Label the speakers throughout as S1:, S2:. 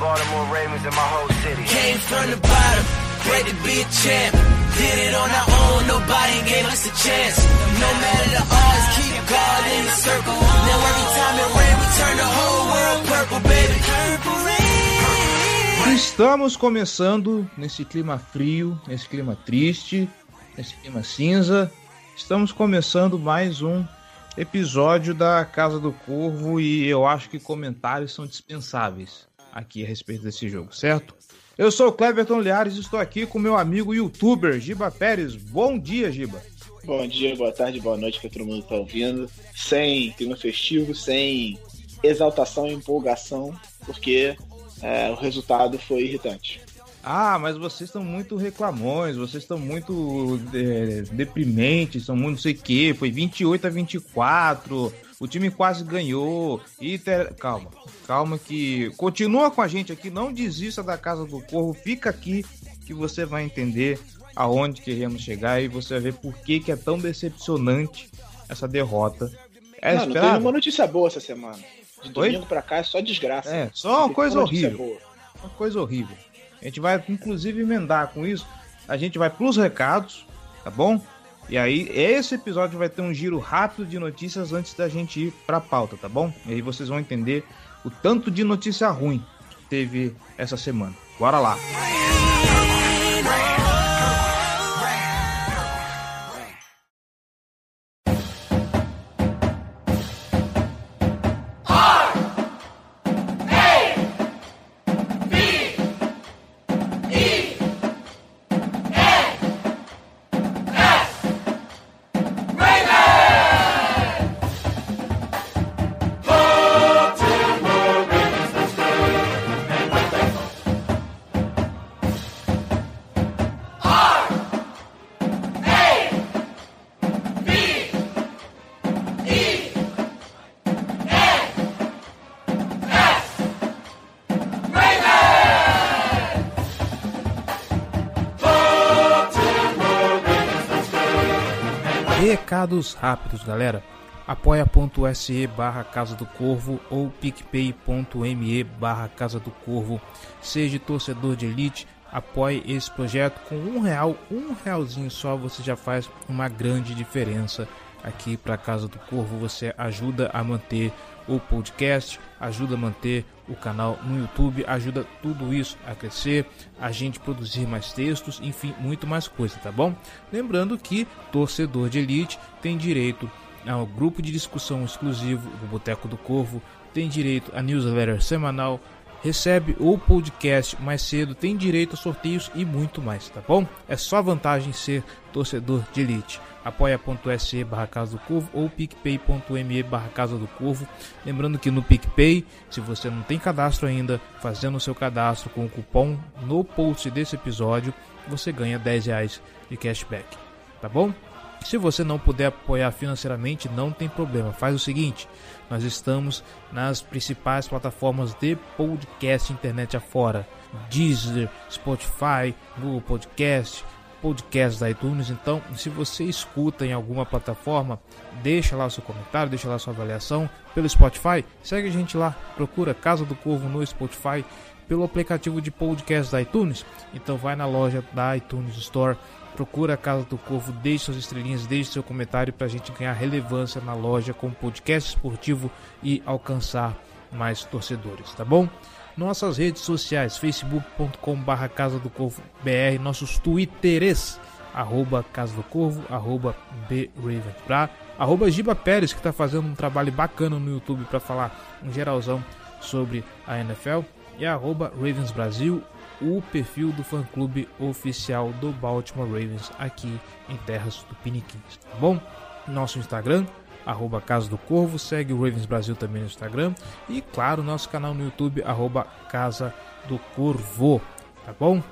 S1: Baltimore Ravens, and my whole city.
S2: Came from the bottom, great to be a champ. Did it on our own, nobody gave us a chance. No matter the odds, keep God in the circle. Now every time it rain, we turn the whole world purple, baby. Purple rain.
S3: Estamos começando nesse clima frio, nesse clima triste, nesse clima cinza. Estamos começando mais um episódio da Casa do Corvo e eu acho que comentários são dispensáveis aqui a respeito desse jogo, certo? Eu sou o Cleberton Liares e estou aqui com meu amigo youtuber Giba Pérez. Bom dia, Giba.
S4: Bom dia, boa tarde, boa noite que todo mundo está ouvindo. Sem clima festivo, sem exaltação e empolgação, porque é, o resultado foi irritante.
S3: Ah, mas vocês estão muito reclamões, vocês estão muito é, deprimentes, são muito não sei o que, foi 28 a 24, o time quase ganhou. E ter... calma, calma que continua com a gente aqui, não desista da casa do Corvo, fica aqui que você vai entender aonde queremos chegar e você vai ver por que, que é tão decepcionante essa derrota. É
S4: não, não tem uma notícia boa essa semana. De domingo Oi? pra cá é só desgraça.
S3: É, só uma coisa horrível. Boa. Uma coisa horrível. A gente vai, inclusive, emendar com isso. A gente vai pros recados, tá bom? E aí, esse episódio vai ter um giro rápido de notícias antes da gente ir pra pauta, tá bom? E aí vocês vão entender o tanto de notícia ruim que teve essa semana. Bora lá! Recados rápidos, galera. apoia.se barra Casa do Corvo ou picpay.me barra Casa do Corvo. Seja torcedor de elite, apoie esse projeto com um real, um realzinho só, você já faz uma grande diferença aqui para Casa do Corvo. Você ajuda a manter o podcast, ajuda a manter o canal no YouTube, ajuda tudo isso a crescer, a gente produzir mais textos, enfim, muito mais coisa, tá bom? Lembrando que torcedor de elite tem direito ao grupo de discussão exclusivo do Boteco do Corvo, tem direito a newsletter semanal, recebe o podcast mais cedo, tem direito a sorteios e muito mais, tá bom? É só vantagem ser torcedor de elite apoia.se barra Casa do Corvo ou picpay.me barra Casa do Corvo. Lembrando que no PicPay, se você não tem cadastro ainda, fazendo o seu cadastro com o cupom no post desse episódio, você ganha 10 reais de cashback, tá bom? Se você não puder apoiar financeiramente, não tem problema. Faz o seguinte: nós estamos nas principais plataformas de podcast internet afora: Deezer, Spotify, Google Podcast, podcast da iTunes. Então, se você escuta em alguma plataforma, deixa lá o seu comentário, deixa lá a sua avaliação. Pelo Spotify, segue a gente lá, procura Casa do Corvo no Spotify, pelo aplicativo de podcast da iTunes. Então, vai na loja da iTunes Store, procura a Casa do Corvo, deixe suas estrelinhas, deixe seu comentário para a gente ganhar relevância na loja com podcast esportivo e alcançar mais torcedores, tá bom? Nossas redes sociais, facebook.com barra Casa do Corvo BR, nossos twitters, arroba Casa do Corvo, arroba BRaven, arroba Giba Pérez, que está fazendo um trabalho bacana no YouTube para falar um geralzão sobre a NFL, e arroba Ravens Brasil, o perfil do fã-clube oficial do Baltimore Ravens aqui em terras do Piniquins, tá bom? Nosso Instagram, arroba Casa do Corvo, segue o Ravens Brasil também no Instagram e, claro, nosso canal no YouTube, arroba Casa do Corvo, tá bom?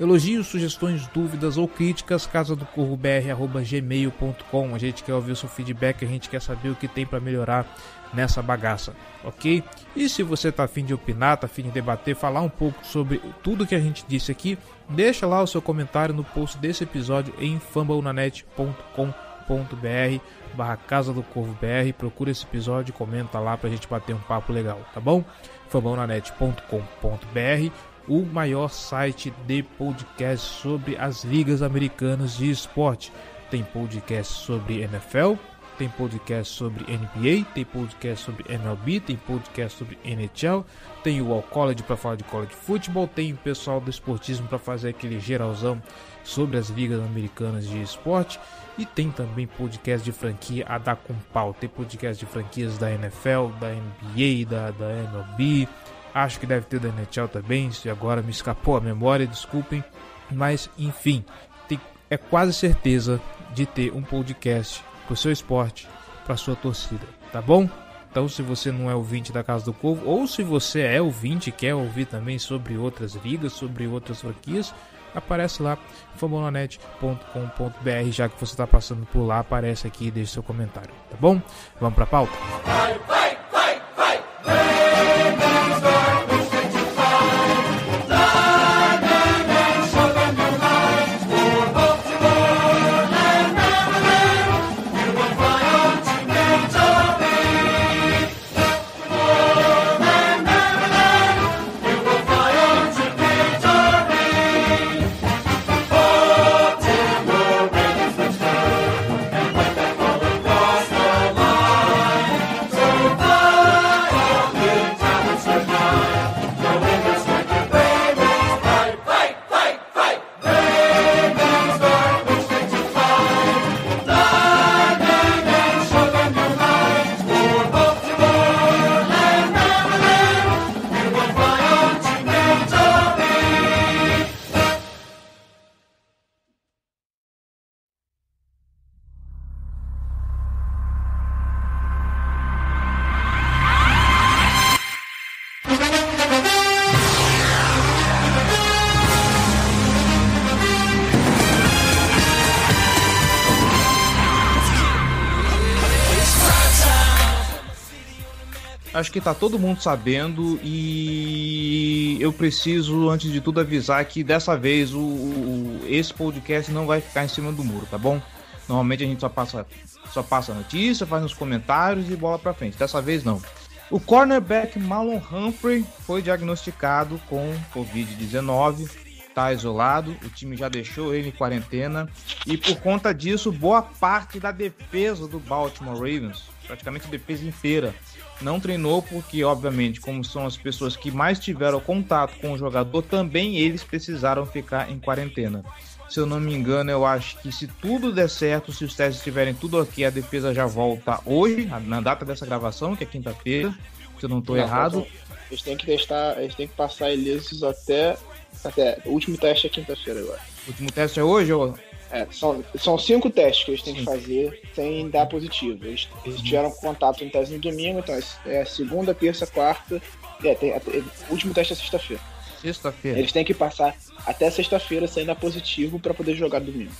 S3: Elogios, sugestões, dúvidas ou críticas, casa do corvo br@gmail.com. A gente quer ouvir o seu feedback, a gente quer saber o que tem para melhorar nessa bagaça, ok? E se você está afim de opinar, está afim de debater, falar um pouco sobre tudo que a gente disse aqui, deixa lá o seu comentário no post desse episódio em fumblenanet.com.br barra Casa do Corvo BR, procura esse episódio e comenta lá pra gente bater um papo legal, tá bom? fumblenanet.com.br o maior site de podcast sobre as ligas americanas de esporte. Tem podcast sobre NFL, tem podcast sobre NBA, tem podcast sobre MLB, tem podcast sobre NHL, tem o All College para falar de college football, tem o pessoal do esportismo para fazer aquele geralzão sobre as ligas americanas de esporte e tem também podcast de franquia a dar com pau. Tem podcast de franquias da NFL, da NBA, da, da MLB, acho que deve ter da NHL também, se agora me escapou a memória, desculpem, mas enfim, tem, é quase certeza de ter um podcast para o seu esporte, para sua torcida, tá bom? Então, se você não é ouvinte da Casa do Corvo, ou se você é ouvinte e quer ouvir também sobre outras ligas, sobre outras franquias, aparece lá, fambonanet.com.br, já que você está passando por lá, aparece aqui e deixe seu comentário, tá bom? Vamos para a pauta? Vai, vai, acho que tá todo mundo sabendo e eu preciso, antes de tudo, avisar que dessa vez o, o, esse podcast não vai ficar em cima do muro, tá bom? Normalmente a gente só passa, só passa notícia, faz nos comentários e bola pra frente. Dessa vez não. O cornerback Malon Humphrey foi diagnosticado com Covid-19, tá isolado, o time já deixou ele em quarentena e por conta disso, boa parte da defesa do Baltimore Ravens, praticamente a defesa inteira, não treinou porque, obviamente, como são as pessoas que mais tiveram contato com o jogador, também eles precisaram ficar em quarentena. Se eu não me engano, eu acho que se tudo der certo, se os testes estiverem tudo aqui, a defesa já volta hoje, na data dessa gravação, que é quinta-feira, se eu não estou errado.
S4: Eles têm que testar, eles têm que passar ilesos até, até. O último teste é quinta-feira agora.
S3: O último teste é hoje ou
S4: é, são, são cinco testes que eles têm que fazer sem dar positivo. Eles, eles tiveram contato em tese no domingo, então é segunda, terça, quarta. É, tem, o último teste é sexta-feira.
S3: Sexta-feira.
S4: Eles têm que passar até sexta-feira sem dar positivo para poder jogar domingo.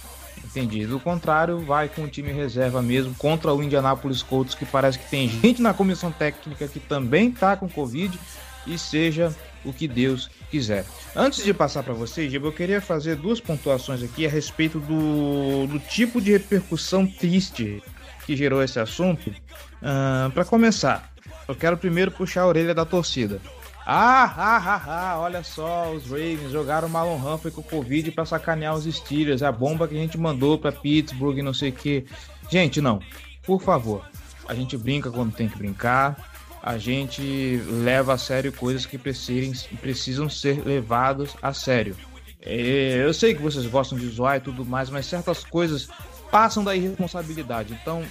S3: Entendi. Do contrário, vai com o time reserva mesmo contra o Indianapolis Colts, que parece que tem gente na comissão técnica que também tá com Covid e seja o que Deus quiser. Antes de passar para vocês, eu queria fazer duas pontuações aqui a respeito do, do tipo de repercussão triste que gerou esse assunto. Uh, para começar, eu quero primeiro puxar a orelha da torcida. Ah, ah, ah, ah, olha só, os Ravens jogaram o Malon Humphrey com o Covid para sacanear os Steelers, a bomba que a gente mandou para Pittsburgh não sei o que. Gente, não, por favor, a gente brinca quando tem que brincar, a gente leva a sério coisas que precisem, precisam ser levadas a sério. É, eu sei que vocês gostam de zoar e tudo mais, mas certas coisas passam da irresponsabilidade. Então,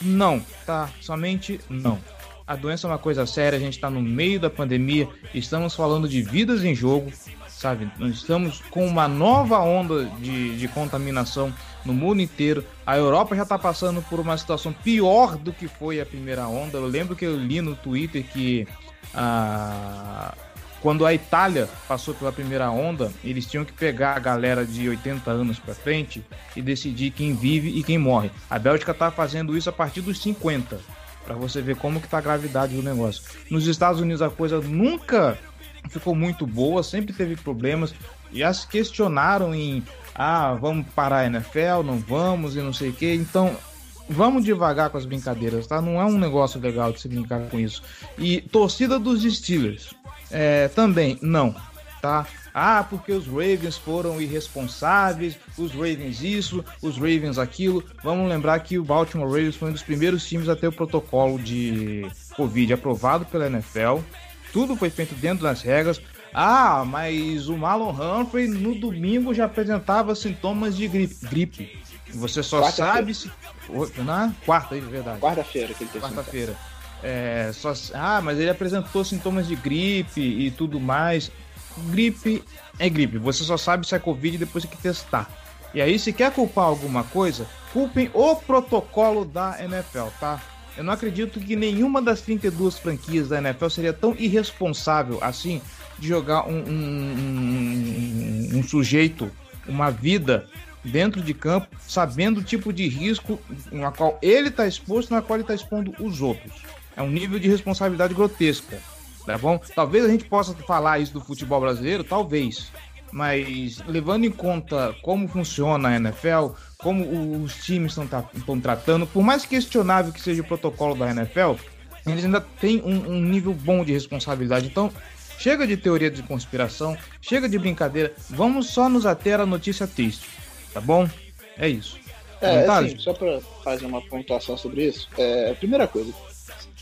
S3: não, tá? Somente não. A doença é uma coisa séria, a gente está no meio da pandemia, estamos falando de vidas em jogo, sabe? Nós estamos com uma nova onda de, de contaminação no mundo inteiro. A Europa já está passando por uma situação pior do que foi a primeira onda. Eu lembro que eu li no Twitter que ah, quando a Itália passou pela primeira onda, eles tinham que pegar a galera de 80 anos para frente e decidir quem vive e quem morre. A Bélgica está fazendo isso a partir dos 50, para você ver como que tá a gravidade do negócio. Nos Estados Unidos a coisa nunca ficou muito boa, sempre teve problemas. Já se questionaram em ah, vamos parar a NFL, não vamos e não sei o que. Então, vamos devagar com as brincadeiras, tá? Não é um negócio legal de se brincar com isso. E torcida dos Steelers. É, também, não, tá? Ah, porque os Ravens foram irresponsáveis, os Ravens isso, os Ravens aquilo. Vamos lembrar que o Baltimore Ravens foi um dos primeiros times a ter o protocolo de Covid aprovado pela NFL. Tudo foi feito dentro das regras. Ah, mas o Marlon Humphrey no domingo já apresentava sintomas de gripe. gripe. Você só quarta sabe se. Na quarta, é verdade.
S4: Quarta-feira que ele
S3: teve Quarta-feira. É, só... Ah, mas ele apresentou sintomas de gripe e tudo mais. Gripe é gripe. Você só sabe se é Covid depois que testar. E aí, se quer culpar alguma coisa, culpem o protocolo da NFL, tá? Eu não acredito que nenhuma das 32 franquias da NFL seria tão irresponsável assim de jogar um, um, um, um sujeito, uma vida dentro de campo, sabendo o tipo de risco na qual ele está exposto, na qual ele está expondo os outros. É um nível de responsabilidade grotesca, tá bom? Talvez a gente possa falar isso do futebol brasileiro, talvez. Mas levando em conta como funciona a NFL, como os times estão tratando, por mais questionável que seja o protocolo da NFL, eles ainda têm um, um nível bom de responsabilidade. Então, chega de teoria de conspiração, chega de brincadeira, vamos só nos ater à notícia triste, tá bom? É isso.
S4: É, assim, só para fazer uma pontuação sobre isso, é, a primeira coisa,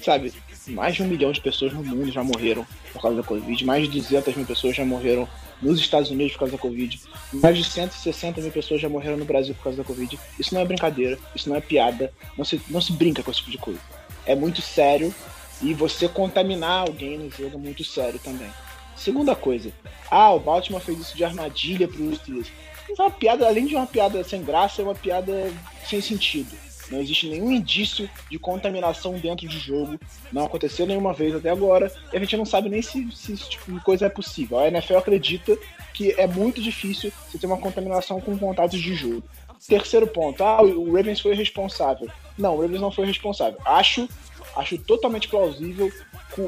S4: sabe, mais de um milhão de pessoas no mundo já morreram por causa da Covid, mais de 200 mil pessoas já morreram nos Estados Unidos por causa da Covid, mais de 160 mil pessoas já morreram no Brasil por causa da Covid. Isso não é brincadeira, isso não é piada, não se, não se brinca com esse tipo de coisa. É muito sério e você contaminar alguém no jogo é muito sério também. Segunda coisa, ah, o Baltimore fez isso de armadilha para os Steelers. é uma piada, além de uma piada sem graça, é uma piada sem sentido. Não existe nenhum indício de contaminação dentro de jogo. Não aconteceu nenhuma vez até agora. E a gente não sabe nem se, se esse tipo de coisa é possível. A NFL acredita que é muito difícil você ter uma contaminação com contatos de jogo. Terceiro ponto, ah, o Ravens foi responsável. Não, o Ravens não foi responsável. Acho, acho totalmente plausível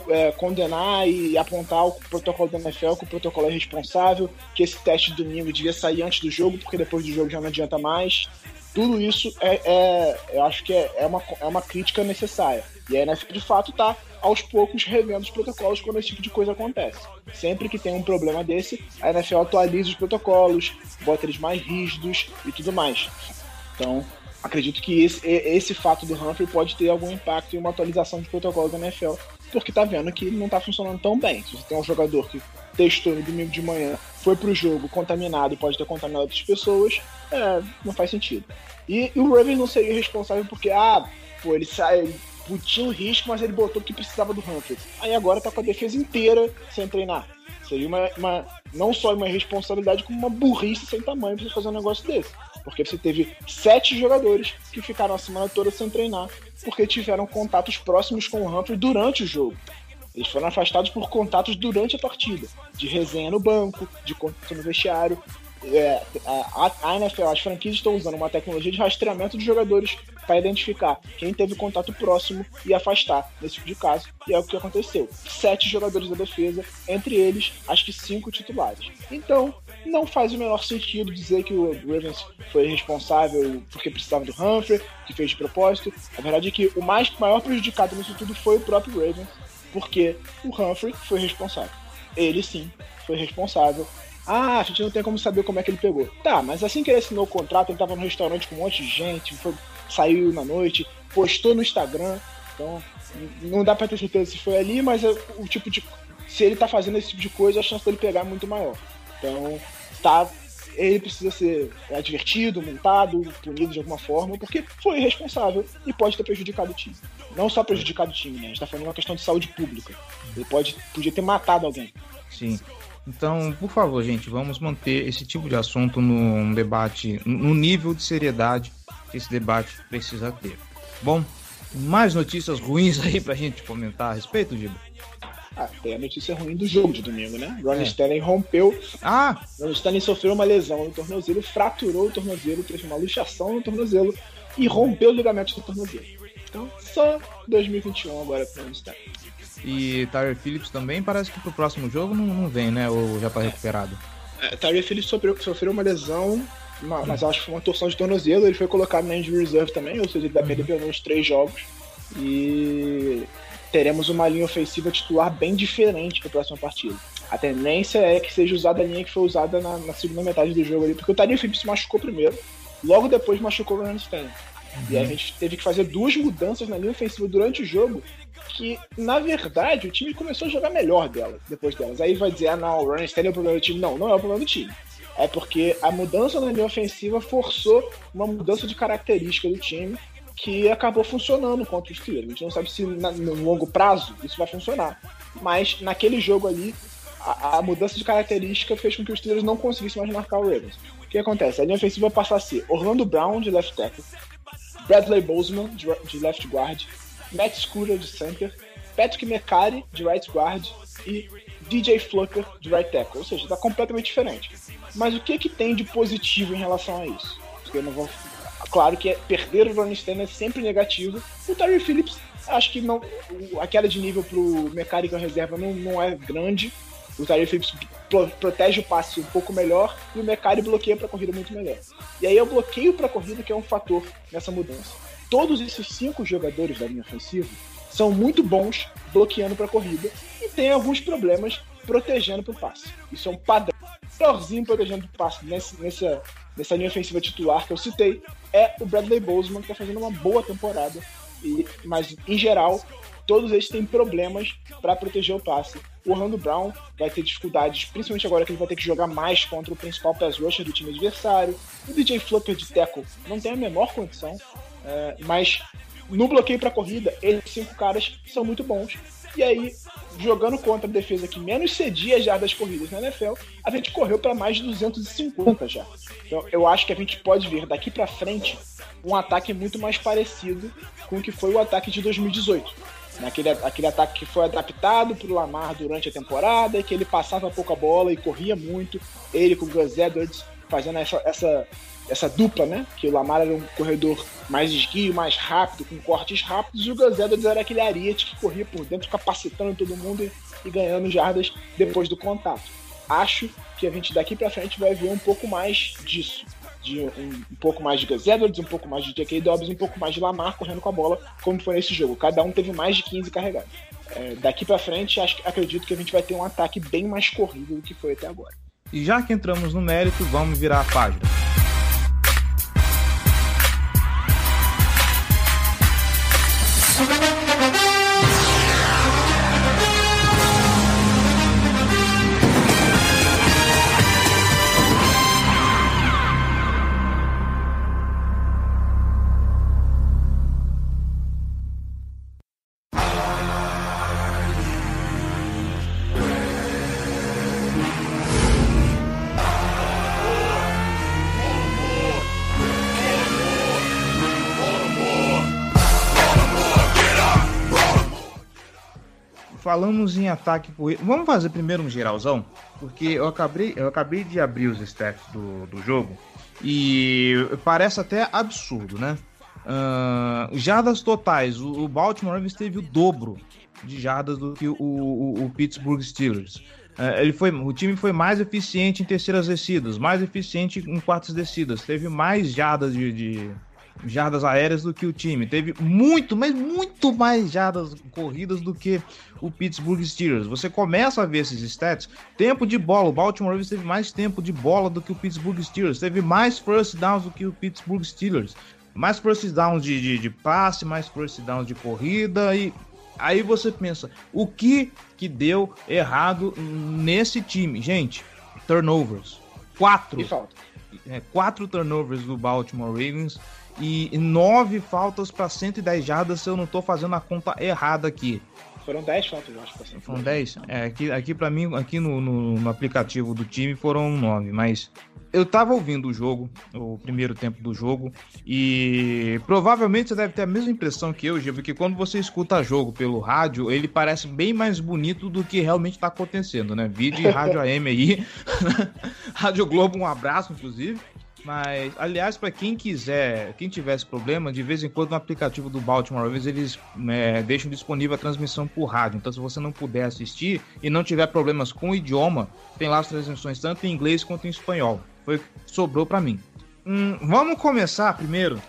S4: é, condenar e apontar o protocolo da NFL que o protocolo é responsável, que esse teste de domingo devia sair antes do jogo, porque depois do jogo já não adianta mais tudo isso é, é, eu acho que é, é, uma, é uma crítica necessária. E a NFL de fato está aos poucos revendo os protocolos quando esse tipo de coisa acontece. Sempre que tem um problema desse, a NFL atualiza os protocolos, bota eles mais rígidos e tudo mais. Então, acredito que esse, esse fato do Humphrey pode ter algum impacto em uma atualização de protocolo da NFL, porque tá vendo que não tá funcionando tão bem. Se você tem um jogador que testou domingo de manhã, foi pro jogo contaminado e pode ter contaminado outras pessoas, é, não faz sentido. E, e, o Ravens não seria responsável porque, ah, pô, ele sai, tinha um risco, mas ele botou que precisava do Humphrey. Aí agora tá com a defesa inteira sem treinar. Seria uma, uma não só uma responsabilidade, como uma burrice sem tamanho pra você fazer um negócio desse. Porque você teve sete jogadores que ficaram a semana toda sem treinar, porque tiveram contatos próximos com o Humphrey durante o jogo. Eles foram afastados por contatos durante a partida, de resenha no banco, de contato no vestiário. É, a, a NFL, as franquias estão usando uma tecnologia de rastreamento de jogadores para identificar quem teve contato próximo e afastar nesse tipo de caso. E é o que aconteceu. Sete jogadores da defesa, entre eles, acho que cinco titulares. Então, não faz o menor sentido dizer que o Ravens foi responsável porque precisava do Humphrey, que fez de propósito. A verdade é que o mais maior prejudicado nisso tudo foi o próprio Ravens, porque o Humphrey foi responsável. Ele sim foi responsável. Ah, a gente não tem como saber como é que ele pegou. Tá, mas assim que ele assinou o contrato, ele tava no restaurante com um monte de gente, foi, saiu na noite, postou no Instagram. Então, não dá pra ter certeza se foi ali, mas é o tipo de. Se ele tá fazendo esse tipo de coisa, a chance dele pegar é muito maior. Então, tá ele precisa ser advertido, multado, punido de alguma forma, porque foi irresponsável e pode ter prejudicado o time. Não só prejudicado o time, né? A gente tá falando de uma questão de saúde pública. Ele pode, podia ter matado alguém.
S3: Sim. Então, por favor, gente, vamos manter esse tipo de assunto num debate, no nível de seriedade que esse debate precisa ter. Bom, mais notícias ruins aí pra gente comentar a respeito, Giba?
S4: Ah, tem a notícia ruim do jogo de domingo, né? Ron é. Stanley rompeu.
S3: Ah!
S4: Ron Stanley sofreu uma lesão no tornozelo, fraturou o tornozelo, teve uma luxação no tornozelo e rompeu o ligamento do tornozelo. Então, só 2021 agora pro Ron Stanley.
S3: E Tyler Phillips também parece que pro próximo jogo não, não vem, né? Ou já tá recuperado?
S4: É, Tyler Phillips sofreu, sofreu uma lesão, mas acho que foi uma torção de tornozelo. Ele foi colocado na injury reserve também, ou seja, ele vai uhum. perder pelo menos três jogos. E teremos uma linha ofensiva titular bem diferente para a próxima partida. A tendência é que seja usada a linha que foi usada na, na segunda metade do jogo ali, porque o Tyler Phillips se machucou primeiro, logo depois machucou o Ron Stanley. Uhum. E a gente teve que fazer duas mudanças na linha ofensiva durante o jogo, que, na verdade, o time começou a jogar melhor dela, depois delas. Aí vai dizer, ah, não, o Ron Stanley é o problema do time. Não, não é o problema do time. É porque a mudança na linha ofensiva forçou uma mudança de característica do time que acabou funcionando contra os Steelers. A gente não sabe se na, no longo prazo isso vai funcionar. Mas naquele jogo ali, a, a, mudança de característica fez com que os Steelers não conseguissem mais marcar o Ravens. O que acontece? A linha ofensiva passa a ser Orlando Brown de left tackle, Bradley Bozeman de, left guard, Matt Scooter de center, Patrick McCarry de right guard e DJ Flucker de right tackle. Ou seja, está completamente diferente. Mas o que, que tem de positivo em relação a isso? Porque eu não vou. Claro que é, perder o Ronnie Stanley é sempre negativo. O Terry Phillips, acho que não. A queda de nível pro mecânico reserva não, não é grande. O Tyler Phillips protege o passe um pouco melhor e o Mecari bloqueia para a corrida muito melhor. E aí é o bloqueio para a corrida que é um fator nessa mudança. Todos esses cinco jogadores da linha ofensiva são muito bons bloqueando para a corrida e tem alguns problemas protegendo para o passe. Isso é um padrão. O melhorzinho protegendo o passe nessa, nessa, nessa linha ofensiva titular que eu citei é o Bradley Bozeman, que está fazendo uma boa temporada. E, mas, em geral, todos eles têm problemas para proteger o passe. O Orlando Brown vai ter dificuldades, principalmente agora que ele vai ter que jogar mais contra o principal pass rusher do time adversário. O DJ Flupper de tackle não tem a menor condição, é, mas no bloqueio para corrida, esses cinco caras são muito bons. E aí, jogando contra a defesa que menos cedia já das corridas na NFL, a gente correu para mais de 250 já. Então, eu acho que a gente pode ver daqui para frente um ataque muito mais parecido com o que foi o ataque de 2018. Naquele, aquele ataque que foi adaptado para o Lamar durante a temporada, que ele passava pouca bola e corria muito, ele com o Gus Edwards fazendo essa, essa essa dupla, né? Que o Lamar era um corredor mais esguio, mais rápido, com cortes rápidos, e o Gus Edwards era aquele ariete que corria por dentro, capacitando todo mundo e, ganhando jardas depois do contato. Acho que a gente daqui para frente vai ver um pouco mais disso. De um, um, pouco mais de Gus Edwards, um pouco mais de J.K. Dobbs, um pouco mais de Lamar correndo com a bola, como foi nesse jogo. Cada um teve mais de 15 carregados. É, daqui para frente, acho, acredito que a gente vai ter um ataque bem mais corrido do que foi até agora.
S3: E já que entramos no mérito, vamos virar a página. Falamos em ataque corrido. Vamos fazer primeiro um geralzão, porque eu acabei, eu acabei de abrir os stats do, do jogo e parece até absurdo, né? Uh, jardas totais, o, o Baltimore Ravens teve o dobro de jardas do que o, o, o Pittsburgh Steelers. Uh, ele foi, o time foi mais eficiente em terceiras descidas, mais eficiente em quartas descidas, teve mais jardas de, de jardas aéreas do que o time. Teve muito, mas muito mais jardas corridas do que o Pittsburgh Steelers. Você começa a ver esses stats. Tempo de bola. O Baltimore Ravens teve mais tempo de bola do que o Pittsburgh Steelers. Teve mais first downs do que o Pittsburgh Steelers. Mais first downs de, de, de passe, mais first downs de corrida. E aí você pensa, o que que deu errado nesse time? Gente, turnovers. Quatro. É, quatro turnovers do Baltimore Ravens e nove faltas para 110 jardas se eu não estou fazendo a conta errada aqui.
S4: Foram 10 faltas, eu acho.
S3: Foram 10? É, aqui, aqui para mim, aqui no, no, no, aplicativo do time foram 9, mas eu tava ouvindo o jogo, o primeiro tempo do jogo, e provavelmente você deve ter a mesma impressão que eu, Gil, porque quando você escuta jogo pelo rádio, ele parece bem mais bonito do que realmente tá acontecendo, né? Vídeo rádio AM aí, Rádio Globo, um abraço, inclusive. Mas, aliás, para quem quiser, quem tivesse problema, de vez em quando no aplicativo do Baltimore Ravens eles é, deixam disponível a transmissão por rádio. Então, se você não puder assistir e não tiver problemas com o idioma, tem lá as transmissões tanto em inglês quanto em espanhol. Foi sobrou para mim. Hum, vamos começar primeiro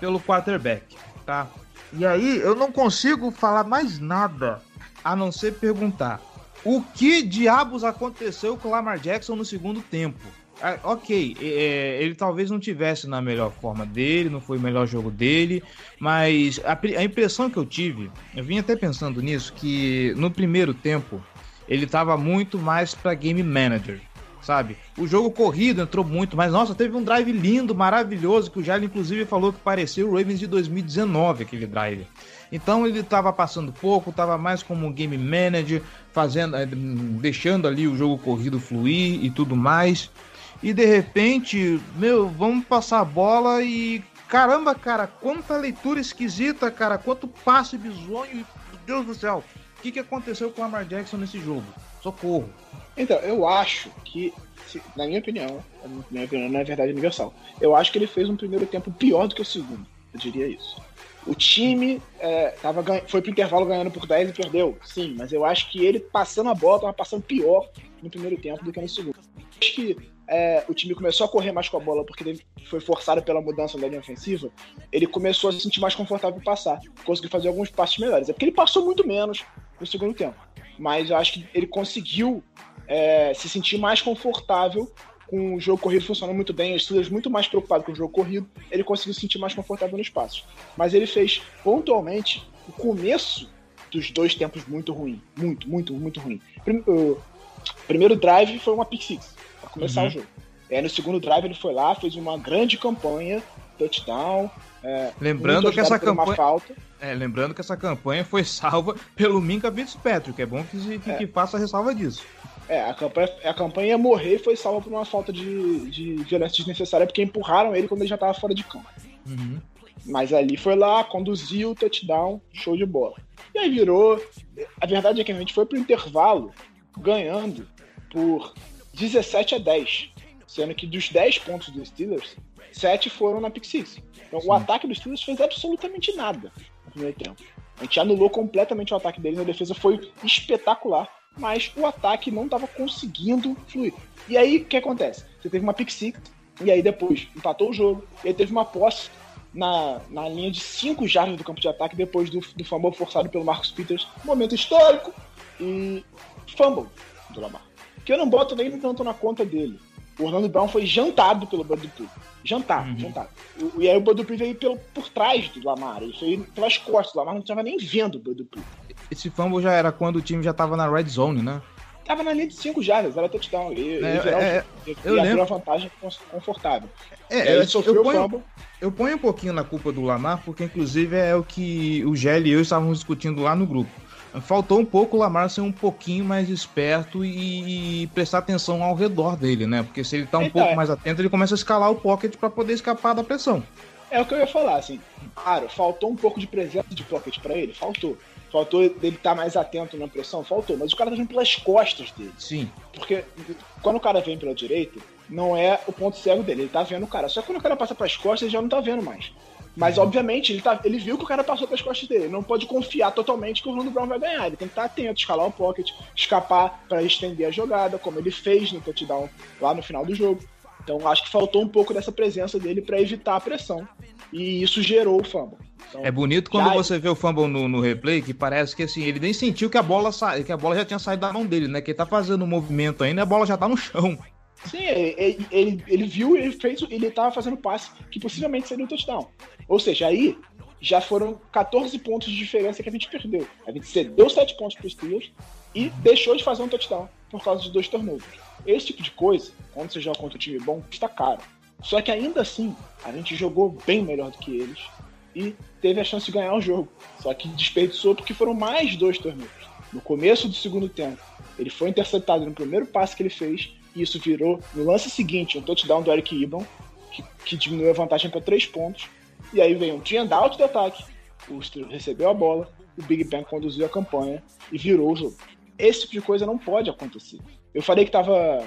S3: pelo quarterback, tá? E aí eu não consigo falar mais nada a não ser perguntar o que diabos aconteceu com o Lamar Jackson no segundo tempo. Ah, ok, é, ele talvez não tivesse na melhor forma dele, não foi o melhor jogo dele, mas a, a impressão que eu tive, eu vim até pensando nisso, que no primeiro tempo ele estava muito mais para game manager, sabe? O jogo corrido entrou muito, mas nossa, teve um drive lindo, maravilhoso, que o Jair inclusive falou que parecia o Ravens de 2019, aquele drive. Então ele estava passando pouco, estava mais como um game manager, fazendo, eh, deixando ali o jogo corrido fluir e tudo mais e de repente, meu, vamos passar a bola e caramba, cara, quanta leitura esquisita, cara, quanto passe bizonho, meu Deus do céu. O que, que aconteceu com o Lamar Jackson nesse jogo? Socorro.
S4: Então, eu acho que, na minha opinião, na minha opinião não é verdade universal, eu acho que ele fez um primeiro tempo pior do que o segundo. Eu diria isso. O time é, tava, foi pro intervalo ganhando por 10 e perdeu, sim, mas eu acho que ele passando a bola tava passando pior no primeiro tempo do que no segundo. Acho que é, o time começou a correr mais com a bola porque ele foi forçado pela mudança da linha ofensiva, ele começou a se sentir mais confortável em passar, conseguiu fazer alguns passos melhores. É porque ele passou muito menos no segundo tempo, mas eu acho que ele conseguiu é, se sentir mais confortável com o jogo corrido funcionando muito bem, os Steelers muito mais preocupados com o jogo corrido, ele conseguiu se sentir mais confortável nos passos. Mas ele fez pontualmente o começo dos dois tempos muito ruim, muito, muito, muito ruim. O primeiro drive foi uma pick six começar uhum. o jogo. É, no segundo drive ele foi lá, fez uma grande campanha, touchdown. É,
S3: lembrando que essa campanha. É, lembrando que essa campanha foi salva pelo Minka Fitzpatrick. É bom que, que, é. que faça a ressalva disso.
S4: É, a campanha, a campanha ia morrer foi salva por uma falta de, de violência desnecessária, porque empurraram ele quando ele já estava fora de campo. Uhum. Mas ali foi lá, conduziu o touchdown, show de bola. E aí virou. A verdade é que a gente foi pro intervalo ganhando por 17 a 10. Sendo que dos 10 pontos dos Steelers, 7 foram na pick six. Então Sim. o ataque dos Steelers fez absolutamente nada no primeiro tempo. A gente anulou completamente o ataque deles, a defesa foi espetacular, mas o ataque não estava conseguindo fluir. E aí o que acontece? Você teve uma pick six, e aí depois empatou o jogo, e aí teve uma posse na, na linha de 5 jardas do campo de ataque depois do, do fumble forçado pelo Marcus Peters. Momento histórico e fumble do Lamar que eu não boto nem tanto na conta dele. O Orlando Brown foi jantado pelo Bud Dupree. Jantado, uhum. jantado. O, e aí o Bud Dupree veio pelo, por trás do Lamar. Ele foi pelas costas. O Lamar não estava nem vendo o Bud Dupree.
S3: Esse fumble já era quando o time já estava na red zone, né?
S4: Tava na linha de 5 jardas, era touchdown. Ele, é, é, ele, eu lembro. a vantagem confortável.
S3: É, eu, sofreu eu, ponho, eu ponho um pouquinho na culpa do Lamar, porque inclusive é o que o Gelli e eu estávamos discutindo lá no grupo faltou um pouco o Lamar ser um pouquinho mais esperto e, e, prestar atenção ao redor dele, né? Porque se ele tá um então, pouco é. mais atento, ele começa a escalar o pocket para poder escapar da pressão.
S4: É o que eu ia falar, assim. Claro, faltou um pouco de presença de pocket para ele, faltou. Faltou dele estar tá mais atento na pressão, faltou. Mas o cara tá vindo pelas costas dele.
S3: Sim.
S4: Porque quando o cara vem pela direita, não é o ponto cego dele, ele tá vendo o cara. Só que quando o cara passa pras costas, ele já não tá vendo mais. Mas, obviamente, ele, tá, ele viu que o cara passou pelas costas dele. Ele não pode confiar totalmente que o Orlando Brown vai ganhar. Ele tem que estar atento, escalar o pocket, escapar para estender a jogada, como ele fez no touchdown lá no final do jogo. Então, acho que faltou um pouco dessa presença dele para evitar a pressão. E isso gerou o fumble. Então,
S3: é bonito quando já... você vê o fumble no, no, replay, que parece que assim, ele nem sentiu que a bola sa... que a bola já tinha saído da mão dele, né? Que ele tá fazendo o um movimento ainda, a bola já tá no chão.
S4: Sim, ele, ele, ele viu, ele fez, ele tava fazendo passe que possivelmente seria um touchdown. Ou seja, aí já foram 14 pontos de diferença que a gente perdeu. A gente cedeu 7 pontos para os Steelers e deixou de fazer um touchdown por causa de dois turnovers. Esse tipo de coisa, quando você joga contra um time bom, custa caro. Só que ainda assim, a gente jogou bem melhor do que eles. e teve a chance de ganhar o jogo. Só que desperdiçou porque foram mais dois torneios. No começo do segundo tempo, ele foi interceptado no primeiro passe que ele fez, isso virou, no lance seguinte, um touchdown do Eric Ibram, que, que diminuiu a vantagem para três pontos. E aí veio um trend out de ataque, o Steelers recebeu a bola, o Big Ben conduziu a campanha e virou o jogo. Esse tipo de coisa não pode acontecer. Eu falei que tava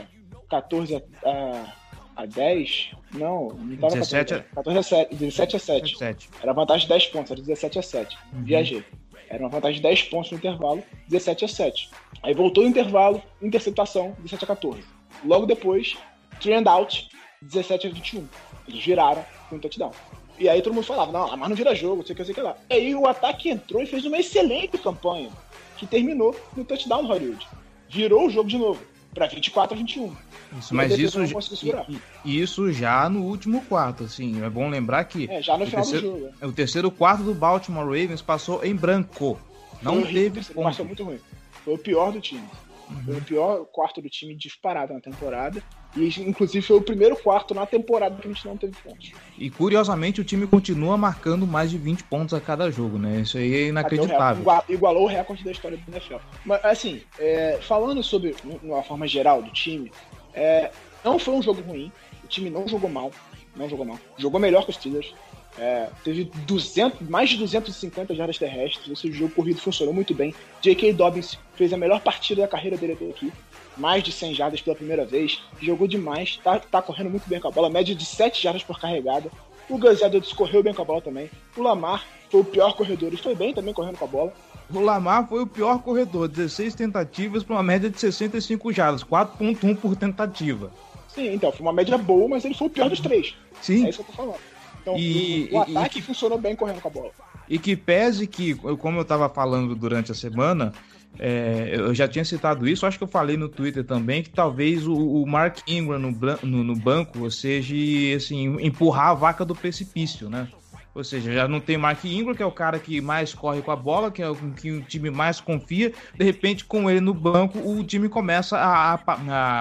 S4: 14 a, a, a 10. Não, não tava
S3: 17
S4: 14, 14 a 7. 17 a 7.
S3: 17.
S4: Era vantagem de 10 pontos, era 17 a 7.
S3: Uhum.
S4: Viajei. Era uma vantagem de 10 pontos no intervalo, 17 a 7. Aí voltou o intervalo, interceptação, 17 a 14. Logo depois, trend out, 17 a 21. Eles viraram com um touchdown. E aí todo mundo falava, não, mas não vira jogo, sei que, sei o que lá. E aí o ataque entrou e fez uma excelente campanha, que terminou no touchdown do Hollywood. Virou o jogo de novo, para 24 a 21.
S3: Isso, mas isso, isso já no último quarto, assim. É bom lembrar que
S4: É, já no final
S3: terceiro,
S4: do jogo.
S3: o terceiro quarto do Baltimore Ravens passou em branco. Não
S4: Foi
S3: teve ponto.
S4: muito ruim. Foi o pior do time. Foi
S3: Uhum.
S4: o pior quarto do time disparado na temporada. E, inclusive, foi o primeiro quarto na temporada que a gente não teve pontos.
S3: E curiosamente o time continua marcando mais de 20 pontos a cada jogo, né? Isso aí é
S4: o
S3: inacreditável.
S4: recorde- Igualou o recorde da história do NFL. Mas, assim, é, falando sobre uma forma geral do time, é, não foi um jogo ruim. O time não jogou mal. Não jogou mal. Jogou melhor que os Steelers. É, teve 200, mais de 250 jardas terrestres. Esse jogo corrido funcionou muito bem. J.K. Dobbins fez a melhor partida da carreira dele até aqui. Mais de 100 jardas pela primeira vez. Jogou demais. Tá, tá correndo muito bem com a bola. Média de 7 jardas por carregada. O Gus Edwards correu bem com a bola também. O Lamar foi o pior corredor e foi bem também correndo com a bola.
S3: O Lamar foi o pior corredor, 16 tentativas para uma média de 65 jardas, 4.1 por tentativa.
S4: Sim, então, foi uma média boa, mas ele foi o pior dos três.
S3: Sim.
S4: É isso que eu tô falando. Então,
S3: E-
S4: o, o
S3: e-
S4: ataque funcionou bem correndo com a bola.
S3: E que pese que, como eu estava falando durante a semana, é, eu já tinha citado isso, acho que eu falei no Twitter também, que talvez o, o Mark Ingram no, no- no banco seja assim, empurrar a vaca do precipício, né? Ou seja, já não tem Mark Ingram, que é o cara que mais corre com a bola, que é o que o time mais confia. De repente, com ele no banco, o time começa a, a-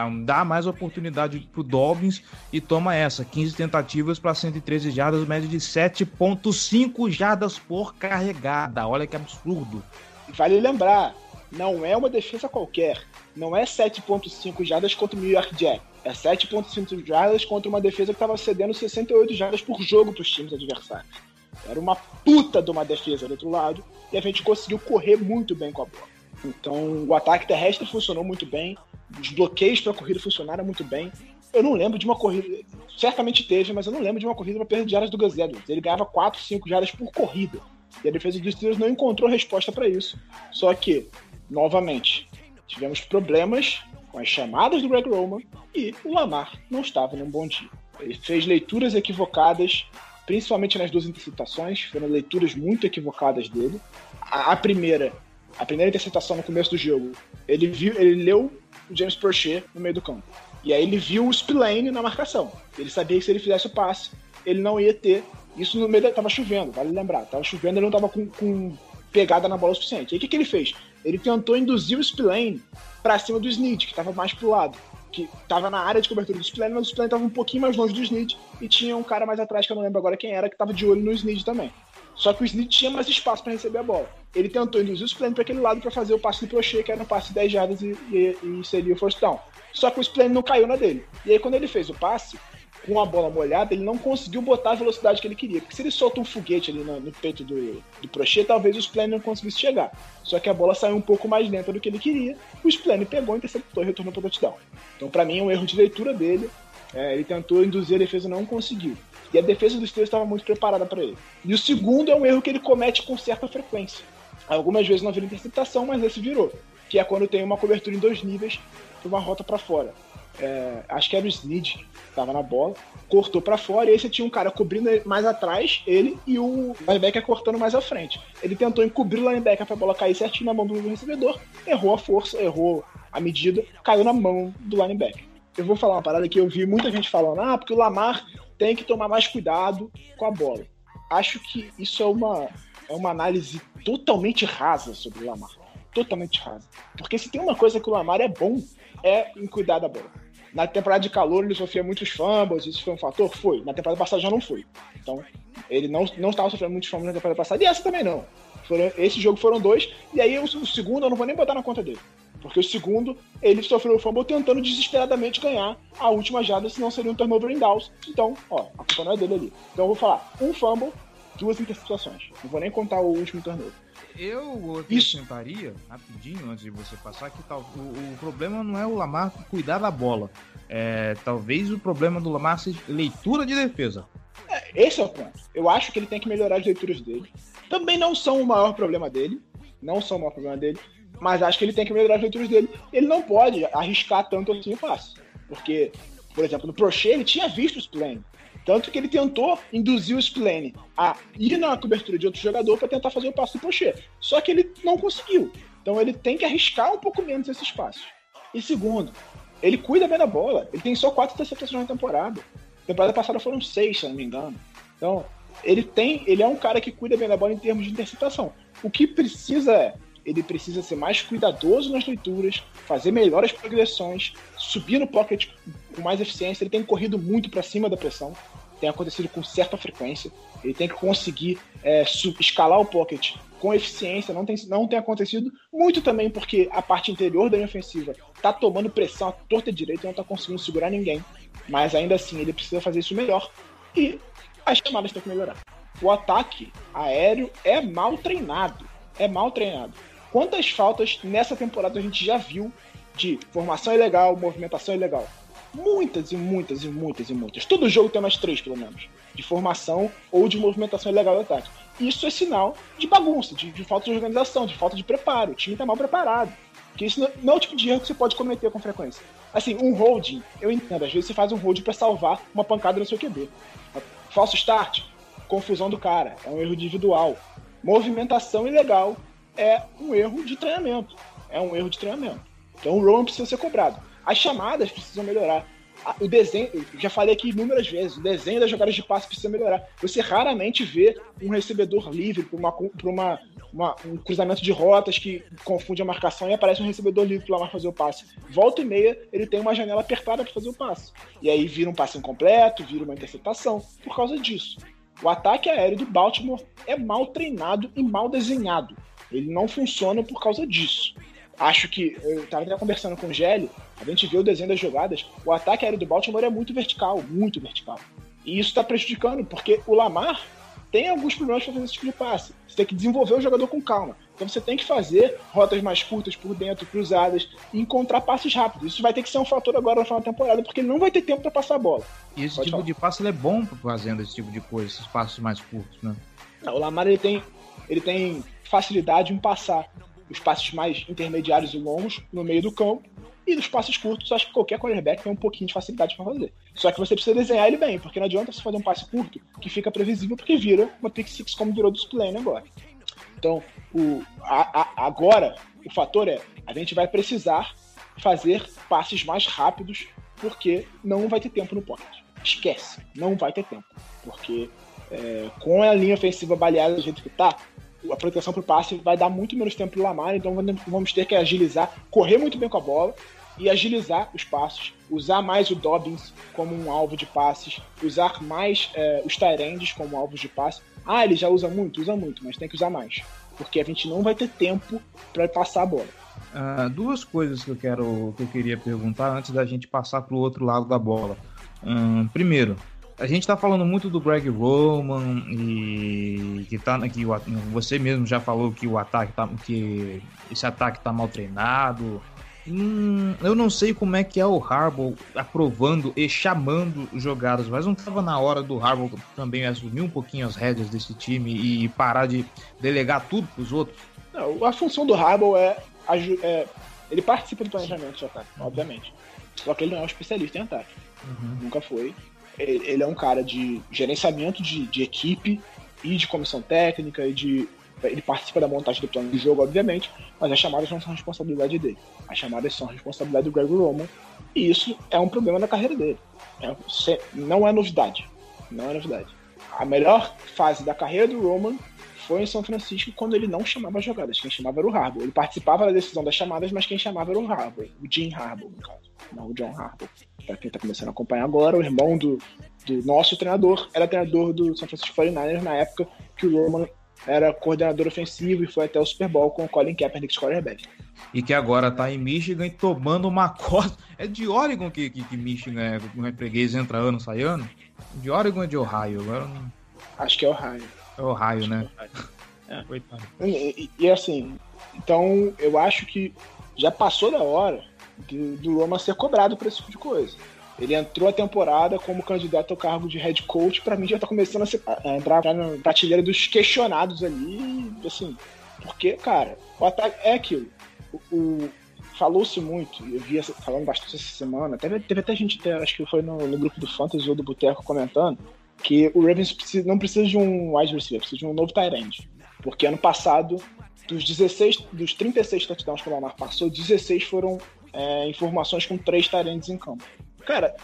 S3: a dar mais oportunidade pro Dobbins e toma essa: 15 tentativas para 113 jardas, média de 7,5 jardas por carregada. Olha que absurdo.
S4: Vale lembrar, não é uma defesa qualquer. Não é 7.5 jardas contra o New York Jets. É 7.5 jardas contra uma defesa que estava cedendo 68 jardas por jogo para os times adversários. Era uma puta de uma defesa do outro lado e a gente conseguiu correr muito bem com a bola. Então o ataque terrestre funcionou muito bem, os bloqueios para a corrida funcionaram muito bem. Eu não lembro de uma corrida, certamente teve, mas eu não lembro de uma corrida para perda de jardas do Edwards. Ele ganhava 4, 5 jardas por corrida. E a defesa dos Steelers não encontrou resposta para isso. Só que, novamente, tivemos problemas com as chamadas do Greg Roman e o Lamar não estava num bom dia. Ele fez leituras equivocadas, principalmente nas duas interceptações, foram leituras muito equivocadas dele. A, a primeira, a primeira interceptação no começo do jogo, ele viu, ele leu o James Prochet no meio do campo. E aí ele viu o Spillane na marcação. Ele sabia que se ele fizesse o passe, ele não ia ter. Isso no meio da. Tava chovendo, vale lembrar. Tava chovendo, ele não tava com, com pegada na bola o suficiente. Aí o que, que ele fez? Ele tentou induzir o Spillane pra cima do Snead, que tava mais pro lado. Que tava na área de cobertura do Spillane, mas o Spillane tava um pouquinho mais longe do Snead. E tinha um cara mais atrás, que eu não lembro agora quem era, que tava de olho no Snead também. Só que o Snead tinha mais espaço para receber a bola. Ele tentou induzir o Spillane para aquele lado para fazer o passe do Prochet, que era um passe de 10 jardas e, e, e seria o first down. Só que o Spillane não caiu na dele. E aí quando ele fez o passe, com a bola molhada, ele não conseguiu botar a velocidade que ele queria. Porque se ele solta um foguete ali no, no peito do, do Prochet, talvez o Spillane não conseguisse chegar. Só que a bola saiu um pouco mais lenta do que ele queria. O Spillane pegou, interceptou e retornou para o touchdown. Então, para mim, é um erro de leitura dele. É, ele tentou induzir a defesa, não conseguiu. E a defesa dos Steelers estava muito preparada para ele. E o segundo é um erro que ele comete com certa frequência. Algumas vezes não vira interceptação, mas esse virou. Que é quando tem uma cobertura em dois níveis uma rota para fora. É, acho que era o Snead que estava na bola, cortou para fora e aí você tinha um cara cobrindo mais atrás, ele e o linebacker cortando mais à frente. Ele tentou encobrir o linebacker para a bola cair certinho na mão do recebedor, errou a força, errou a medida, caiu na mão do linebacker. Eu vou falar uma parada que eu vi muita gente falando, ah, porque o Lamar tem que tomar mais cuidado com a bola. Acho que isso é uma, é uma análise totalmente rasa sobre o Lamar. Totalmente rasa. Porque se tem uma coisa que o Lamar é bom, é em cuidar da bola. Na temporada de calor ele sofria muitos fumbles, isso foi um fator? Foi. Na temporada passada já não foi. Então, ele não, estava sofrendo muitos fumbles na temporada passada, e essa também não. Foram, esse jogo foram dois, e aí o, o, segundo eu não vou nem botar na conta dele. Porque o segundo, ele sofreu o fumble tentando desesperadamente ganhar a última jada, senão seria um turnover em downs. Então, ó, a culpa não é dele ali. Então eu vou falar, um fumble, duas interceptações. Não vou nem contar o último turnover.
S3: Eu acrescentaria, Isso. rapidinho, antes de você passar, que tal, o, o, problema não é o Lamar cuidar da bola. É, talvez o problema do Lamar seja leitura de defesa.
S4: É, esse é o ponto. Eu acho que ele tem que melhorar as leituras dele. Também não são o maior problema dele. Não são o maior problema dele. Mas acho que ele tem que melhorar as leituras dele. Ele não pode arriscar tanto assim o passe. Porque, por exemplo, no Prochet ele tinha visto os planes. Tanto que ele tentou induzir o Splane a ir na cobertura de outro jogador para tentar fazer o passo do Pocher. Só que ele não conseguiu. Então ele tem que arriscar um pouco menos esse espaço. E segundo, ele cuida bem da bola. Ele tem só quatro interceptações na temporada. Temporada passada foram seis, se não me engano. Então, ele tem. Ele é um cara que cuida bem da bola em termos de interceptação. O que precisa é ele precisa ser mais cuidadoso nas leituras, fazer melhores progressões, subir no pocket com mais eficiência. Ele tem corrido muito para cima da pressão, tem acontecido com certa frequência. Ele tem que conseguir é, escalar o pocket com eficiência, não tem, não tem acontecido. Muito também porque a parte interior da linha ofensiva está tomando pressão à torta direita e não está conseguindo segurar ninguém. Mas ainda assim, ele precisa fazer isso melhor. E as chamadas têm que melhorar. O ataque aéreo é mal treinado. É mal treinado. Quantas faltas nessa temporada a gente já viu de formação ilegal, movimentação ilegal? Muitas e muitas e muitas e muitas. Todo jogo tem umas três, pelo menos. De formação ou de movimentação ilegal do ataque. Isso é sinal de bagunça, de, de falta de organização, de falta de preparo. O time está mal preparado. Porque isso não, não é o tipo de erro que você pode cometer com frequência. Assim, um holding, eu entendo. Às vezes você faz um holding para salvar uma pancada no seu QB. Falso start, confusão do cara. É um erro individual. Movimentação ilegal é um erro de treinamento. É um erro de treinamento. Então o Rowan precisa ser cobrado. As chamadas precisam melhorar. O desenho, já falei aqui inúmeras vezes, o desenho das jogadas de passe precisa melhorar. Você raramente vê um recebedor livre para uma, uma, uma, um cruzamento de rotas que confunde a marcação e aparece um recebedor livre para fazer o passe. Volta e meia, ele tem uma janela apertada para fazer o passe. E aí vira um passe incompleto, vira uma interceptação, por causa disso. O ataque aéreo do Baltimore é mal treinado e mal desenhado. Ele não funciona por causa disso. Acho que, eu estava até conversando com o Gélio, a gente vê o desenho das jogadas, o ataque aéreo do Baltimore é muito vertical, muito vertical. E isso está prejudicando, porque o Lamar tem alguns problemas para fazer esse tipo de passe. Você tem que desenvolver o jogador com calma. Então você tem que fazer rotas mais curtas por dentro, cruzadas, e encontrar passes rápidos. Isso vai ter que ser um fator agora na final da temporada, porque ele não vai ter tempo para passar a bola.
S3: E esse Pode tipo falar. de passe é bom fazendo esse tipo de coisa, esses passos mais curtos, né?
S4: Não, o Lamar ele tem, ele tem facilidade em passar os passes mais intermediários e longos no meio do campo. E nos passes curtos, acho que qualquer quarterback tem um pouquinho de facilidade para fazer. Só que você precisa desenhar ele bem, porque não adianta você fazer um passe curto que fica previsível, porque vira uma pick six como virou dos plane agora. Então, o, a, a, agora, o fator é, a gente vai precisar fazer passes mais rápidos, porque não vai ter tempo no pocket. Esquece, não vai ter tempo. Porque é, com a linha ofensiva baleada do jeito que tá, a proteção para o passe vai dar muito menos tempo para o Lamar, então vamos ter que agilizar, correr muito bem com a bola e agilizar os passos, usar mais o Dobbins como um alvo de passes, usar mais é, os Tyrands como alvos de passe. Ah, ele já usa muito? Usa muito, mas tem que usar mais, porque a gente não vai ter tempo para passar a bola.
S3: Uh, duas coisas que eu quero que eu queria perguntar antes da gente passar para o outro lado da bola. Um, primeiro, a gente está falando muito do Greg Roman e que tá o, você mesmo já falou que o ataque tá, que esse ataque tá mal treinado. Hum, eu não sei como é que é o Harbaugh aprovando e chamando jogadas, mas não estava na hora do Harbaugh também assumir um pouquinho as rédeas desse time e parar de delegar tudo para os outros?
S4: Não, a função do Harbaugh é, é, ele participa do planejamento de ataque, obviamente. Só que ele não é um especialista em ataque. Uhum. Nunca foi ele é um cara de gerenciamento de, de equipe e de comissão técnica e de ele participa da montagem do plano de jogo, obviamente, mas as chamadas não são responsabilidade dele. As chamadas são responsabilidade do Greg Roman, e isso é um problema na carreira dele. É, não é novidade. Não é novidade. A melhor fase da carreira do Roman foi em São Francisco quando ele não chamava jogadas, quem chamava era o Harbaugh. Ele participava da decisão das chamadas, mas quem chamava era o Harbaugh, o Jim Harbaugh, no caso, não o John Harbaugh. Para quem está começando a acompanhar agora, o irmão do, do nosso treinador era treinador do São Francisco 49ers na época que o Roman era coordenador ofensivo e foi até o Super Bowl com o Colin Kaepernick de quarterback.
S3: E que agora tá em Michigan tomando uma costa. É de Oregon que, que, que Michigan é, é freguês entra ano, sai ano? De Oregon ou de Ohio? Agora não...
S4: Acho que é Ohio.
S3: É Ohio, né?
S4: É. Coitado. E, e, e, assim, então eu acho que já passou da hora do, do Roma ser cobrado por esse tipo de coisa. Ele entrou a temporada como candidato ao cargo de head coach, para mim já tá começando a, ser, a entrar na prateleira dos questionados ali, assim, porque, cara, o ataque é aquilo. O, o falou-se muito, eu vi falando bastante essa semana, teve, teve até gente, até, acho que foi no, no, grupo do Fantasy ou do Boteco comentando, que o Ravens precisa, não precisa de um wide receiver, precisa de um novo tight end. Porque ano passado, dos 16, dos 36 touchdowns que o Lamar passou, 16 foram é, informações com três tight ends em campo. Cara,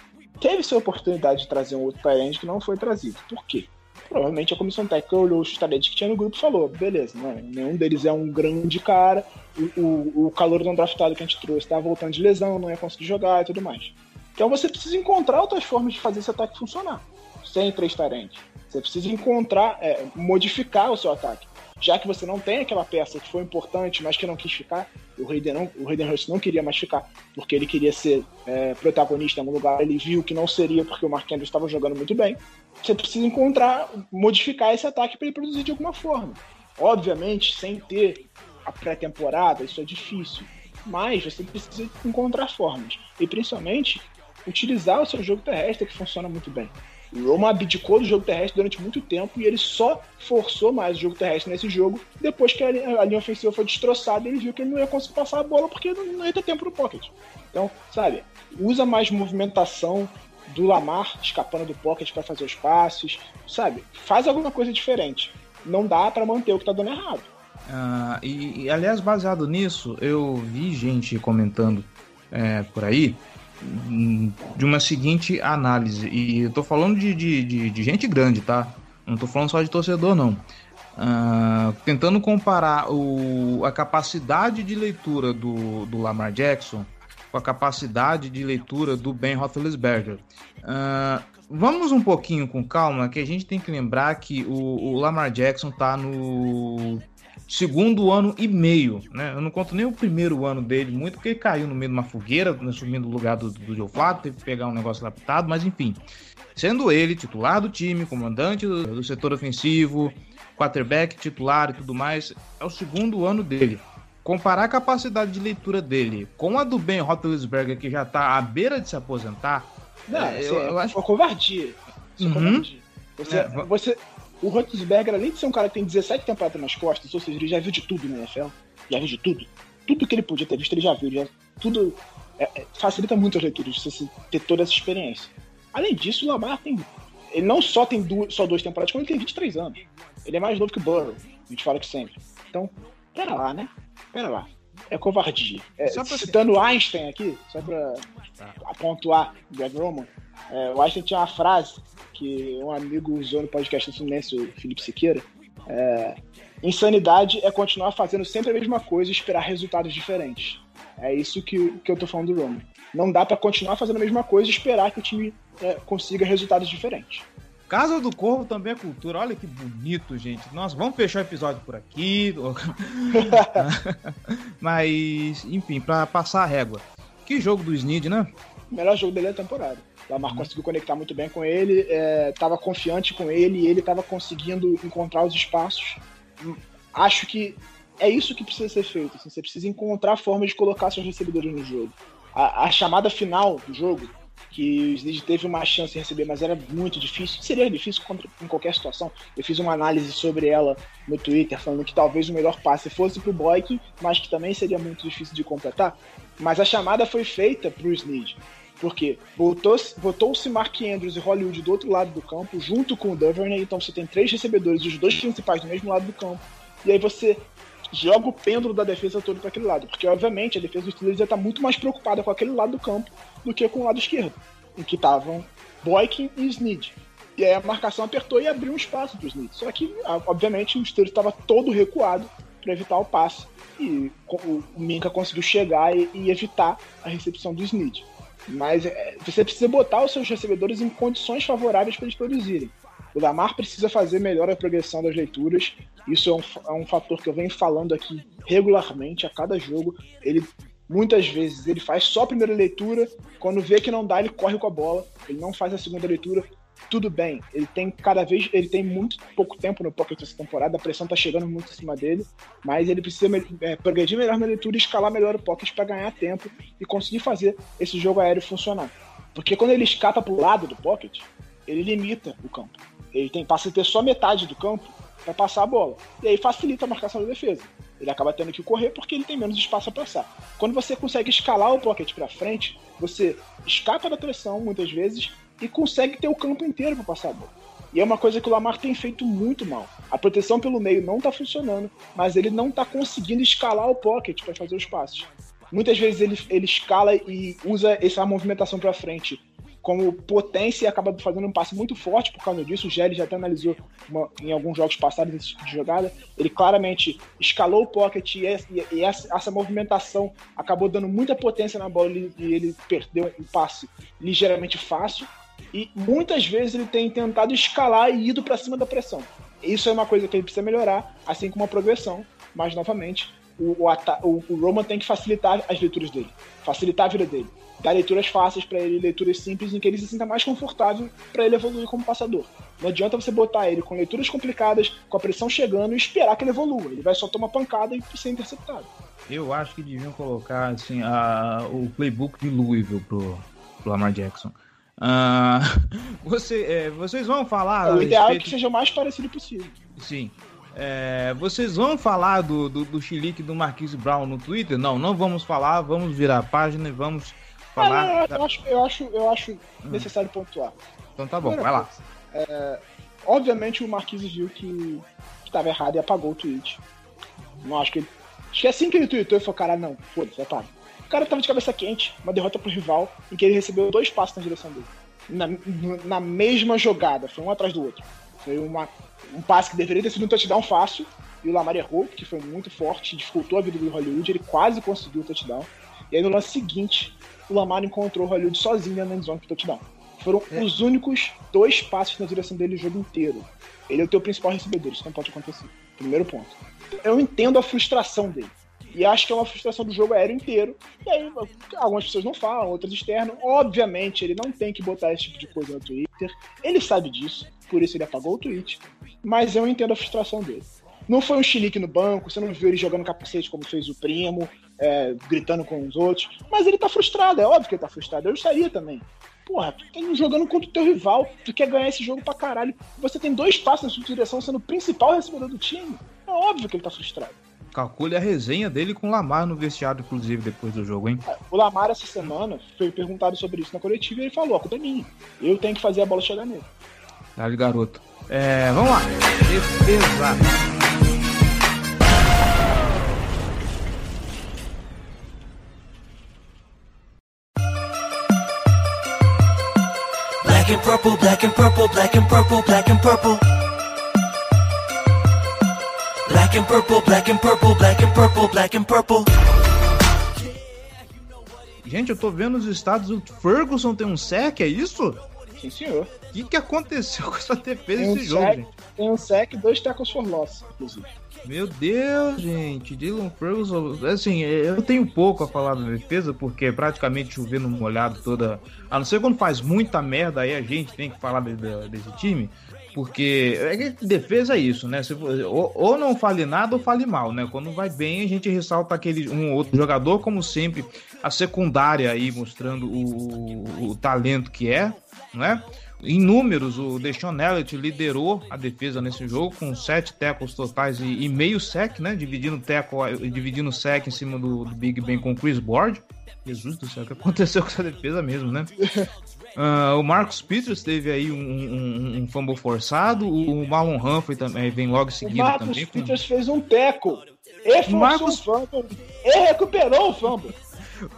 S4: teve sua oportunidade de trazer um outro end que não foi trazido. Por quê? Provavelmente a comissão técnica olhou os talentos que tinha no grupo e falou: beleza, né? nenhum deles é um grande cara, o, o, o calor não draftado que a gente trouxe estava voltando de lesão, não ia conseguir jogar e tudo mais. Então você precisa encontrar outras formas de fazer esse ataque funcionar, sem três tarentes. Você precisa encontrar, é, modificar o seu ataque já que você não tem aquela peça que foi importante, mas que não quis ficar, o Hayden, não, o Hayden Hurst não queria mais ficar, porque ele queria ser é, protagonista em algum lugar, ele viu que não seria porque o Mark Andrews estava jogando muito bem. Você precisa encontrar, modificar esse ataque para ele produzir de alguma forma. Obviamente, sem ter a pré-temporada, isso é difícil, mas você precisa encontrar formas. E principalmente, utilizar o seu jogo terrestre que funciona muito bem. O Roma abdicou do jogo terrestre durante muito tempo e ele só forçou mais o jogo terrestre nesse jogo depois que a linha, a linha ofensiva foi destroçada ele viu que ele não ia conseguir passar a bola porque não, não ia ter tempo no pocket. Então, sabe, usa mais movimentação do Lamar escapando do pocket para fazer os passes, sabe? Faz alguma coisa diferente. Não dá para manter o que tá dando errado.
S3: Ah, e, e, aliás, baseado nisso, eu vi gente comentando é, por aí de uma seguinte análise. E eu tô falando de, de, de, de gente grande, tá? Não tô falando só de torcedor, não. Uh, tentando comparar o, a capacidade de leitura do, do Lamar Jackson com a capacidade de leitura do Ben Roethlisberger. Uh, vamos um pouquinho com calma, que a gente tem que lembrar que o, o Lamar Jackson tá no segundo ano e meio, né? Eu não conto nem o primeiro ano dele muito, porque ele caiu no meio de uma fogueira, né, assumindo o lugar do, do Flacco, teve que pegar um negócio adaptado, mas enfim. Sendo ele titular do time, comandante do, do setor ofensivo, quarterback titular e tudo mais, é o segundo ano dele. Comparar a capacidade de leitura dele com a do Ben Roethlisberger, que já tá à beira de se aposentar,
S4: não, é, eu, eu acho... uma covardia. Isso uhum. covardia. Você, é, você, o Roethlisberger, além de ser um cara que tem 17 temporadas nas costas, ou seja, ele já viu de tudo na NFL, já viu de tudo. Tudo que ele podia ter visto, ele já viu. Já, tudo é, é, facilita muito as leituras, você ter toda essa experiência. Além disso, o Lamar tem. Ele não só tem duas, só duas temporadas, como ele tem 23 anos. Ele é mais novo que o Burrow, a gente fala que sempre. Então, pera lá, né? Pera lá. É covardia. É, citando Einstein aqui, só pra tá. pontuar Greg Roman, é, o Einstein tinha uma frase que um amigo usou no podcast do Fluminense, o Felipe Siqueira. É, insanidade é continuar fazendo sempre a mesma coisa e esperar resultados diferentes. É isso que, que eu tô falando do Roman. Não dá para continuar fazendo a mesma coisa e esperar que o time é, consiga resultados diferentes.
S3: Casa do Corvo também é cultura. Olha que bonito, gente. Nossa, vamos fechar o episódio por aqui. Mas, enfim, para passar a régua. Que jogo do Snead, né?
S4: melhor jogo dele da temporada. O Lamar uhum. conseguiu conectar muito bem com ele, estava é, confiante com ele e ele estava conseguindo encontrar os espaços. Acho que é isso que precisa ser feito. Assim, você precisa encontrar formas de colocar seus recebedores no jogo. A, a chamada final do jogo, que o Snead teve uma chance de receber, mas era muito difícil. Seria difícil contra, em qualquer situação. Eu fiz uma análise sobre ela no Twitter, falando que talvez o melhor passe fosse para o Boyk, mas que também seria muito difícil de completar. Mas a chamada foi feita para o Snead. Porque botou-se Mark Andrews e Hollywood do outro lado do campo, junto com o Duvernay, então você tem três recebedores, os dois principais do mesmo lado do campo. E aí você joga o pêndulo da defesa todo para aquele lado. Porque, obviamente, a defesa dos Steelers ia estar tá muito mais preocupada com aquele lado do campo do que com o lado esquerdo, em que estavam Boykin e Snead. E aí a marcação apertou e abriu um espaço para os Smith. Só que, obviamente, o Steelers estava todo recuado para evitar o passe. E o Minka conseguiu chegar e, e evitar a recepção do Smith. Mas é, você precisa botar os seus recebedores em condições favoráveis para eles produzirem. O Lamar precisa fazer melhor a progressão das leituras. Isso é um, é um fator que eu venho falando aqui regularmente, a cada jogo. Ele muitas vezes ele faz só a primeira leitura, quando vê que não dá, ele corre com a bola, ele não faz a segunda leitura. Tudo bem, ele tem cada vez, ele tem muito pouco tempo no pocket essa temporada, a pressão tá chegando muito em cima dele, mas ele precisa é, progredir melhor na leitura e escalar melhor o pocket para ganhar tempo e conseguir fazer esse jogo aéreo funcionar. Porque quando ele escapa pro lado do pocket, ele limita o campo. Ele tem, passa a ter só metade do campo para passar a bola. E aí facilita a marcação da defesa. Ele acaba tendo que correr porque ele tem menos espaço a passar. Quando você consegue escalar o pocket para frente, você escapa da pressão muitas vezes e consegue ter o campo inteiro para passar a bola. E é uma coisa que o Lamar tem feito muito mal. A proteção pelo meio não está funcionando, mas ele não está conseguindo escalar o pocket para fazer os passes. Muitas vezes ele, ele escala e usa essa movimentação para frente como potência e acaba fazendo um passe muito forte por causa disso. O Gelli já até analisou uma, em alguns jogos passados esse tipo de jogada. Ele claramente escalou o pocket e, essa, e essa, essa, movimentação acabou dando muita potência na bola e ele perdeu um passe ligeiramente fácil. E muitas vezes ele tem tentado escalar e ido para cima da pressão. Isso é uma coisa que ele precisa melhorar, assim como a progressão. Mas, novamente, o, o, o Roman tem que facilitar as leituras dele, facilitar a vida dele dar leituras fáceis para ele, leituras simples em que ele se sinta mais confortável para ele evoluir como passador. Não adianta você botar ele com leituras complicadas, com a pressão chegando e esperar que ele evolua. Ele vai só tomar pancada e ser interceptado.
S3: Eu acho que deviam colocar assim a, o playbook de Louisville pro, pro Lamar Jackson. Uh, você, é, vocês vão falar.
S4: O ideal respeito... é que seja o mais parecido possível.
S3: Sim. É, vocês vão falar do, do, do chilique do Marquise Brown no Twitter? Não, não vamos falar. Vamos virar a página e vamos falar.
S4: eu, acho, eu acho, eu acho hum. necessário pontuar.
S3: Então tá bom, Primeira vai coisa,
S4: lá. É, obviamente o Marquise viu que estava errado e apagou o tweet. Não acho que ele. Acho que é assim que ele tweetou e falou, cara, não, foda-se, apaga. O cara tava de cabeça quente, uma derrota pro rival, em que ele recebeu dois passos na direção dele. Na, na mesma jogada, foi um atrás do outro. Foi uma, um passe que deveria ter sido um touchdown fácil, e o Lamar errou, que foi muito forte, dificultou a vida do Hollywood, ele quase conseguiu o touchdown. E aí no lance seguinte, o Lamar encontrou o Hollywood sozinho na endzone pro touchdown. Foram é. os únicos dois passos na direção dele o jogo inteiro. Ele é o teu principal recebedor, isso não pode acontecer. Primeiro ponto. Eu entendo a frustração dele. E acho que é uma frustração do jogo aéreo inteiro. E aí, algumas pessoas não falam, outras externo. Obviamente, ele não tem que botar esse tipo de coisa no Twitter. Ele sabe disso, por isso ele apagou o tweet. Mas eu entendo a frustração dele. Não foi um chilique no banco, você não viu ele jogando capacete como fez o primo, é, gritando com os outros. Mas ele tá frustrado, é óbvio que ele tá frustrado. Eu estaria também. Porra, tu tá jogando contra o teu rival, tu quer ganhar esse jogo pra caralho. Você tem dois passos na sua direção sendo o principal recebedor do time. É óbvio que ele tá frustrado.
S3: Calcule a resenha dele com o Lamar no vestiário, inclusive, depois do jogo, hein? É,
S4: o Lamar, essa semana, foi perguntado sobre isso na coletiva e ele falou: a culpa é minha. Eu tenho que fazer a bola chegar nele.
S3: Dale, garoto. É, vamos lá. Defesa. and purple, black and purple, black and purple, black and purple. Black and purple, black and purple, black and purple, black and purple. Gente, eu tô vendo os estados, o Ferguson tem um sec, é isso?
S4: Sim, senhor.
S3: O que, que aconteceu com essa defesa desse um jogo, sec, gente?
S4: Tem um sec e dois tackles for loss, inclusive.
S3: Meu Deus, gente, Dylan Ferguson, assim, eu tenho pouco a falar da defesa, porque é praticamente chovendo molhado toda. A não ser quando faz muita merda, aí a gente tem que falar de, de, desse time, porque é defesa é isso, né? Se, ou, ou, não fale nada ou fale mal, né? Quando vai bem, a gente ressalta aquele um outro jogador, como sempre, a secundária aí mostrando o, o, o talento que é, né? Em números, o Deshaun Elliott liderou a defesa nesse jogo com sete tackles totais e, e meio sec, né? Dividindo tackle, dividindo sec em cima do, do, Big Ben com o Chris Board. Jesus do céu, o que aconteceu com essa defesa mesmo, né? Uh, o Marcos Peters teve aí um, um, um, fumble forçado, o Marlon Humphrey também vem logo em seguida
S4: o Marcos
S3: também.
S4: Peters fez um teco. Forçou Marcos... o fumble. Ele recuperou o fumble.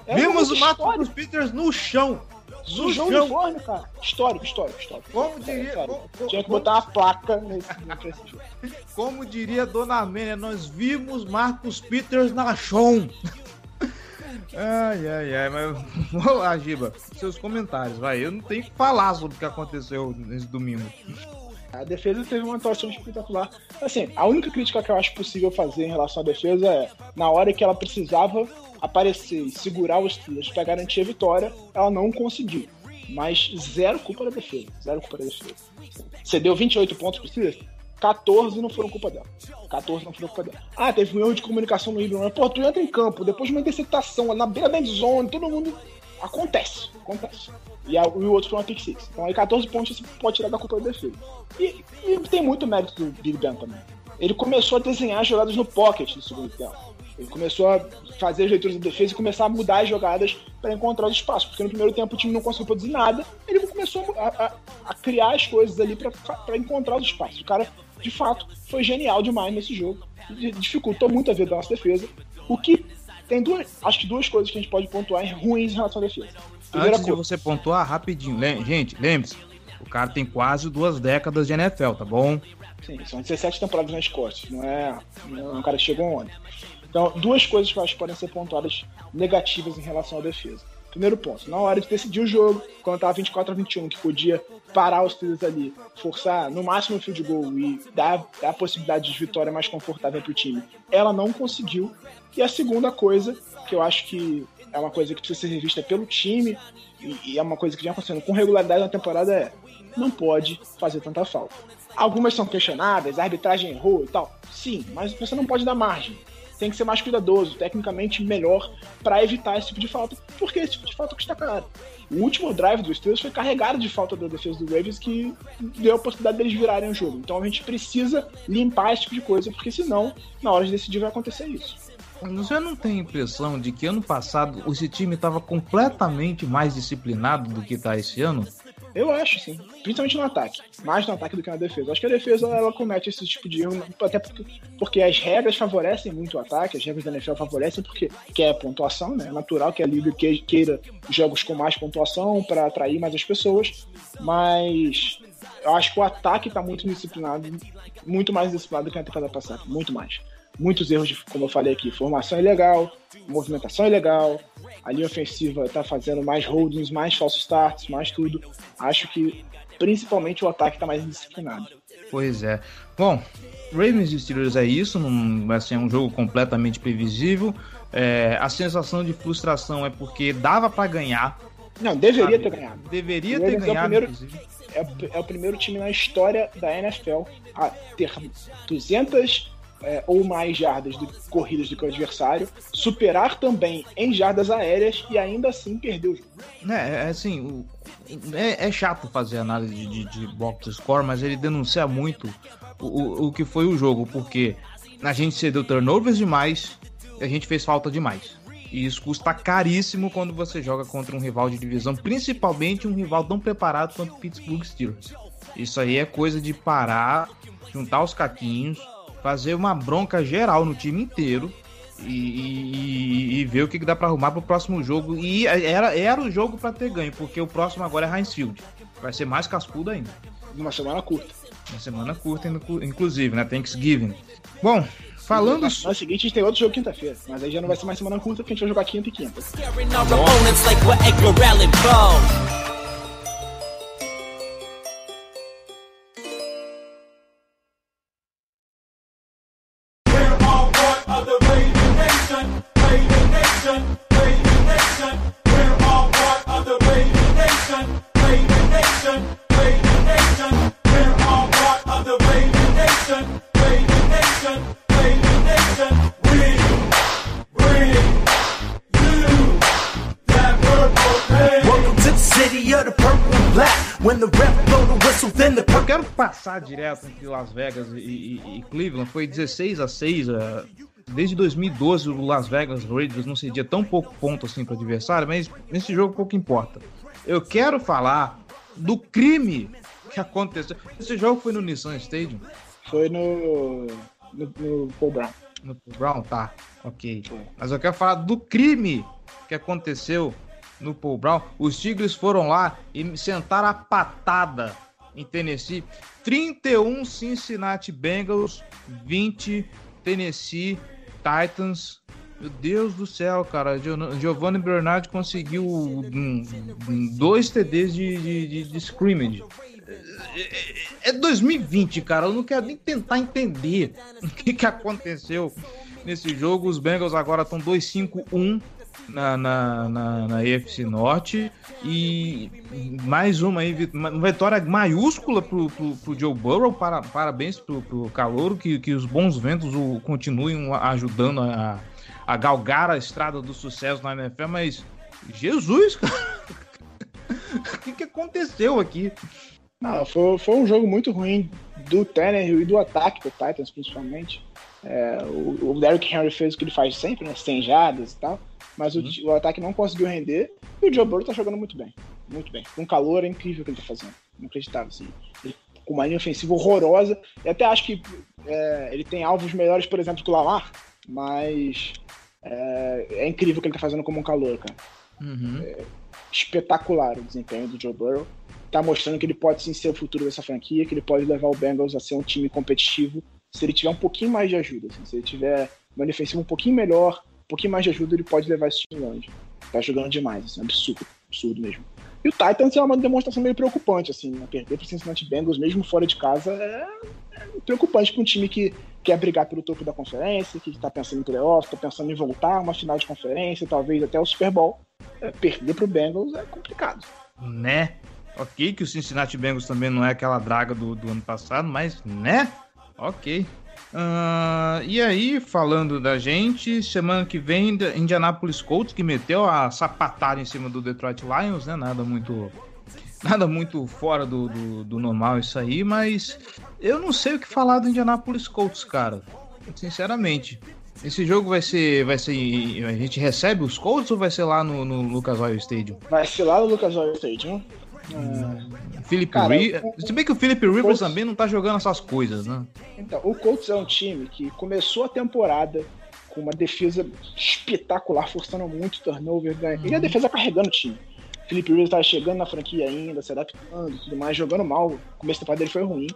S3: É Vimos o Marcos Peters no chão
S4: Sujou o
S3: chão.
S4: uniforme, cara. Histórico, histórico, histórico.
S3: Como diria,
S4: Tinha que botar uma placa nesse, nesse jogo.
S3: como diria Dona Amênia, nós vimos Marcos Peters na chão. Ai, ai, ai, mas vamos lá, Giba, seus comentários, vai. Eu não tenho que falar sobre o que aconteceu nesse domingo.
S4: A defesa teve uma atuação espetacular. Assim, a única crítica que eu acho possível fazer em relação à defesa é, na hora que ela precisava aparecer e segurar os Steelers para garantir a vitória, ela não conseguiu. Mas zero culpa da defesa. Zero culpa da defesa. Você deu 28 pontos pro Steelers? 14 não foram culpa dela. 14 não foram culpa dela. Ah, teve um erro de comunicação no Ibram. Pô, tu entra em campo, depois de uma interceptação, na beira da zone, todo mundo. Acontece, acontece. E, a- e o outro foi uma pick six. Então aí 14 pontos você pode tirar da culpa da defesa. E, e tem muito mérito do Big Ben também. Ele começou a desenhar jogadas no pocket no segundo tempo. Ele começou a fazer as leituras da defesa e começar a mudar as jogadas para encontrar os espaços. Porque no primeiro tempo o time não conseguiu produzir nada, ele começou a, a- a criar as coisas ali para encontrar os espaços. O cara, de fato, foi genial demais nesse jogo. Dificultou muito a vida da nossa defesa. O que tem duas, acho que duas coisas que a gente pode pontuar ruins em relação à defesa. Primeira
S3: Antes de você pontuar, rapidinho, gente, lembre-se, o cara tem quase duas décadas de NFL, tá bom?
S4: Sim, são 17 temporadas nas costas, não é, não é um cara que chegou ontem. Então, duas coisas que eu acho que podem ser pontuadas negativas em relação à defesa. Primeiro ponto, na hora de decidir o jogo, quando tava 24 a 21, que podia parar os Steelers ali, forçar no máximo o field goal e dar, dar a possibilidade de vitória mais confortável pro time, ela não conseguiu. E a segunda coisa, que eu acho que é uma coisa que precisa ser revista pelo time, e, e é uma coisa que vem acontecendo com regularidade na temporada, é não pode fazer tanta falta. Algumas são questionáveis, a arbitragem errou e tal. Sim, mas você não pode dar margem. Tem que ser mais cuidadoso, tecnicamente melhor, para evitar esse tipo de falta, porque esse tipo de falta custa caro. O último drive dos Steelers foi carregado de falta da defesa do Ravens que deu a possibilidade deles virarem o jogo. Então a gente precisa limpar esse tipo de coisa, porque senão, na hora de decidir, vai acontecer isso.
S3: Você não tem a impressão de que ano passado esse time estava completamente mais disciplinado do que tá esse ano?
S4: Eu acho, sim. Principalmente no ataque. Mais no ataque do que na defesa. Acho que a defesa ela comete esse tipo de erro, até porque, as regras favorecem muito o ataque, as regras da NFL favorecem porque quer pontuação, né? É natural que a liga que- queira jogos com mais pontuação para atrair mais as pessoas, mas eu acho que o ataque está muito disciplinado, muito mais disciplinado do que na temporada passada. Muito mais. Muitos erros, de, como eu falei aqui, formação ilegal, movimentação ilegal, a linha ofensiva tá fazendo mais holdings, mais falsos starts, mais tudo. Acho que principalmente o ataque tá mais indisciplinado.
S3: Pois é. Bom, Ravens e Steelers é isso, não vai ser um jogo completamente previsível. É, a sensação de frustração é porque dava para ganhar.
S4: Não, deveria
S3: sabe?
S4: ter ganhado.
S3: Deveria ter
S4: Ravens é o
S3: ganhado,
S4: primeiro-. É, o- é o primeiro time na história da NFL a ter 200 é, ou mais jardas de corridas do que o adversário, superar também em jardas aéreas e ainda assim perder o jogo.
S3: É, é assim, o- é, é chato fazer análise de, de, box score, mas ele denuncia muito o, o, o que foi o jogo, porque a gente cedeu turnovers demais e a gente fez falta demais. E isso custa caríssimo quando você joga contra um rival de divisão, principalmente um rival tão preparado quanto o Pittsburgh Steelers. Isso aí é coisa de parar, juntar os caquinhos, fazer uma bronca geral no time inteiro e, e- e ver o que, que dá pra arrumar pro próximo jogo. E era, era o jogo pra ter ganho, porque o próximo agora é Heinz Field. Vai ser mais cascudo ainda.
S4: Numa semana curta.
S3: Uma semana curta, inclu- inclusive, né? Thanksgiving. Bom, falando.
S4: Na semana seguinte a gente tem outro jogo quinta-feira, mas aí já não vai ser mais semana curta porque a gente vai jogar quinta e quinta.
S2: Scaring
S3: Eu quero passar direto entre Las Vegas e, e- e Cleveland. Foi 16 a 6. eh, Desde 2012, o Las Vegas Raiders não cedia tão pouco ponto assim para adversário, mas nesse jogo pouco importa. Eu quero falar do crime que aconteceu. Esse jogo foi no Nissan Stadium,
S4: Foi no. no, no Paul Brown.
S3: no Brown, tá? Ok. Mas eu quero falar do crime que aconteceu no Paul Brown. Os Tigres foram lá e sentaram a patada em Tennessee. 31 Cincinnati Bengals, 20 Tennessee Titans. Meu Deus do céu, cara. Giovanni Bernard conseguiu um, um, dois TDs de, de, de, de scrimmage. É 2020, cara. Eu não quero nem tentar entender o que, que aconteceu nesse jogo. Os Bengals agora estão 2-5-1 na, na, na, na EFC Norte. E mais uma aí, uma vitória maiúscula pro, pro, pro Joe Burrow. Para, parabéns pro, pro Calouro, que, que os bons ventos o continuem ajudando a, a galgar a estrada do sucesso na NFL. Mas, Jesus, cara. O que, que aconteceu aqui?
S4: Não, foi, foi um jogo muito ruim do Tannehill e do ataque do Titans, principalmente. É, o, o Derrick Henry fez o que ele faz sempre, né? Sem e tal. Mas uhum. o, o, ataque não conseguiu render. E o Joe Burrow tá jogando muito bem. Muito bem. Com calor é incrível o que ele tá fazendo. Inacreditável, assim. Ele, com uma linha ofensiva horrorosa. E até acho que é, ele tem alvos melhores, por exemplo, que o Lamar. Mas é, é, incrível o que ele tá fazendo como um calor, cara. Uhum. É, espetacular o desempenho do Joe Burrow. Tá mostrando que ele pode sim ser o futuro dessa franquia, que ele pode levar o Bengals a ser um time competitivo se ele tiver um pouquinho mais de ajuda. Assim, se ele tiver uma defensiva um pouquinho melhor, um pouquinho mais de ajuda, ele pode levar esse time longe. Tá jogando demais, assim, absurdo, absurdo mesmo. E o Titans é uma demonstração meio preocupante, assim, né? perder pro Cincinnati Bengals, mesmo fora de casa, é, é preocupante para um time que quer brigar pelo topo da conferência, que está pensando em playoff, está pensando em voltar uma final de conferência, talvez até o Super Bowl. É, perder pro Bengals é complicado.
S3: Né? Ok, que o Cincinnati Bengals também não é aquela draga do, do ano passado, mas, né? Ok. Uh, e aí, falando da gente, semana que vem, Indianapolis Colts, que meteu a sapatada em cima do Detroit Lions, né? Nada muito. Nada muito fora do, do, do normal isso aí, mas eu não sei o que falar do Indianapolis Colts, cara. Sinceramente. Esse jogo vai ser. Vai ser. A gente recebe os Colts ou vai ser lá no, no Lucas Oil Stadium?
S4: Vai ser lá no Lucas Oil Stadium.
S3: É... Philip Se bem que o Philip Rivers Colts... também não tá jogando essas coisas, né?
S4: Então, o Colts é um time que começou a temporada com uma defesa espetacular, forçando muito turnover, né? Uhum. e a defesa carregando o time. Philip Rivers estava chegando na franquia ainda, se adaptando e tudo mais, jogando mal. O começo da temporada dele foi ruim.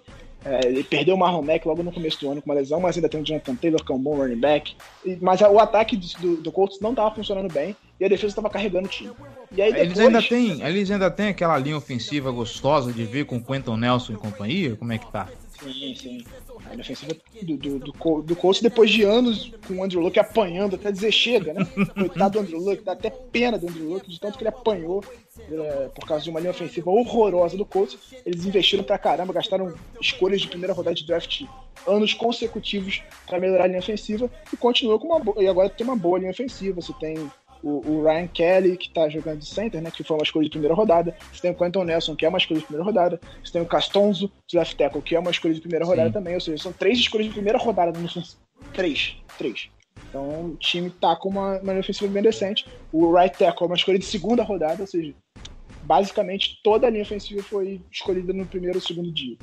S4: É, ele perdeu o Marlon Mack logo no começo do ano com uma lesão, mas ainda tem o Jonathan Taylor, que é um bom running back. E, mas o ataque do, do Colts não estava funcionando bem e a defesa estava carregando o time. E aí
S3: depois... eles, ainda têm, eles ainda têm aquela linha ofensiva gostosa de ver com Quentin Nelson e companhia? Como é que tá?
S4: Sim, sim. A linha ofensiva do, do, do, do Colts, depois de anos com o Andrew Luck apanhando até dizer chega, né? Coitado do Andrew Luck, dá até pena do Andrew Luck, de tanto que ele apanhou é, por causa de uma linha ofensiva horrorosa do Colts. Eles investiram pra caramba, gastaram escolhas de primeira rodada de draft anos consecutivos para melhorar a linha ofensiva e continuou com uma boa. E agora tem uma boa linha ofensiva. Você tem o, o, Ryan Kelly, que tá jogando de center, né? Que foi uma escolha de primeira rodada. Você tem o Quentin Nelson, que é uma escolha de primeira rodada. Você tem o Castonzo, de left tackle, que é uma escolha de primeira Sim. rodada também. Ou seja, são três escolhas de primeira rodada. Não são três. Três. Então o time tá com uma, uma ofensiva bem decente. O right tackle é uma escolha de segunda rodada, ou seja, basicamente toda a linha ofensiva foi escolhida no primeiro ou segundo dia.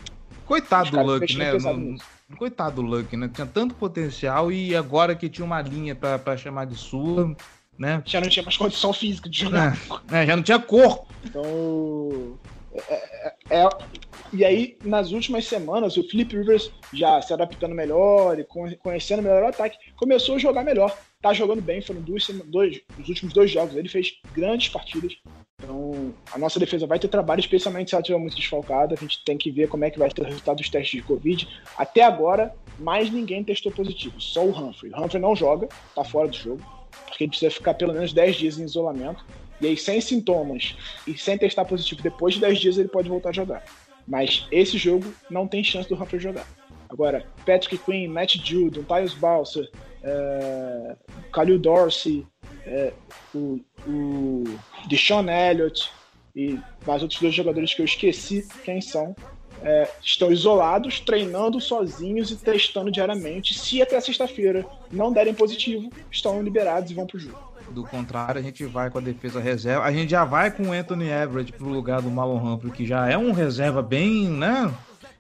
S3: Coitado do Luck, né? No, coitado do Luck, né? Tinha tanto potencial e agora que tinha uma linha para chamar de sua, né?
S4: Já não tinha mais condição física de jogar.
S3: É, é já não tinha corpo.
S4: Então. É, é, é, e aí, nas últimas semanas, o Philip Rivers já se adaptando melhor e conhecendo melhor o ataque, começou a jogar melhor. Tá jogando bem, foram duas, dois, os últimos dois jogos. Ele fez grandes partidas. Então, a nossa defesa vai ter trabalho, especialmente se ela estiver muito desfalcada. A gente tem que ver como é que vai ser o resultado dos testes de Covid. Até agora, mais ninguém testou positivo, só o Humphrey. O Humphrey não joga, tá fora do jogo porque ele precisa ficar pelo menos 10 dias em isolamento. E aí, sem sintomas e sem testar positivo, depois de 10 dias ele pode voltar a jogar. Mas esse jogo não tem chance do Humphrey jogar. Agora, Patrick Quinn, Matt Judon, Tyus Balser, é, Khalil Dorsey, é, o, o Deshaun Elliott e mais outros dois jogadores que eu esqueci quem são, é, estão isolados, treinando sozinhos e testando diariamente. Se até sexta-feira não derem positivo, estão liberados e vão pro jogo.
S3: Do contrário, a gente vai com a defesa reserva. A gente já vai com o Anthony Everett pro lugar do Marlon Humphrey, que já é um reserva bem, né?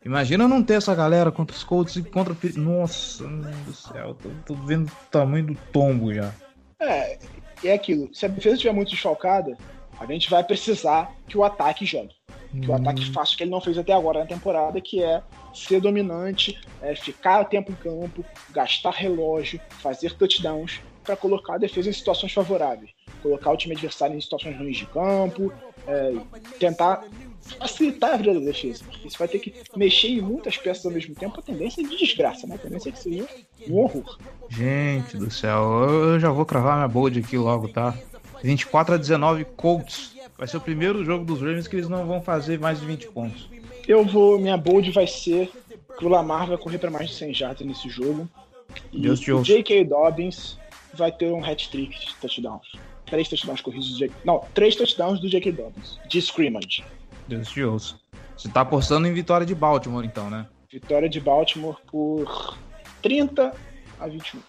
S3: Imagina não ter essa galera contra os Colts e contra o Nossa, meu Deus do céu, tô, tô, vendo o tamanho do tombo já.
S4: É, é aquilo. Se a defesa estiver muito desfalcada, A gente vai precisar que o ataque jogue. Que o ataque faça o que ele não fez até agora na temporada, que é ser dominante, é ficar a tempo em campo, gastar relógio, fazer touchdowns para colocar a defesa em situações favoráveis. Colocar o time adversário em situações ruins de campo, é, tentar facilitar a vida da defesa. Porque você vai ter que mexer em muitas peças ao mesmo tempo, a tendência é de desgraça, né? A tendência é que seja um horror.
S3: Gente do céu, eu já vou cravar minha bold aqui logo, tá? 24 a 19 Colts. Vai ser o primeiro jogo dos Ravens que eles não vão fazer mais de 20 pontos.
S4: Eu vou, minha bold vai ser que o Lamar vai correr para mais de 100 jardas nesse jogo. E
S3: Deus te
S4: o
S3: ouça.
S4: J.K. Dobbins vai ter um hat-trick de touchdowns. Três touchdowns corridos do J.K. Não, três touchdowns do J.K. Dobbins. De scrimmage.
S3: Deus te ouça. Você tá apostando em vitória de Baltimore, então, né?
S4: Vitória de Baltimore por 30 a 21.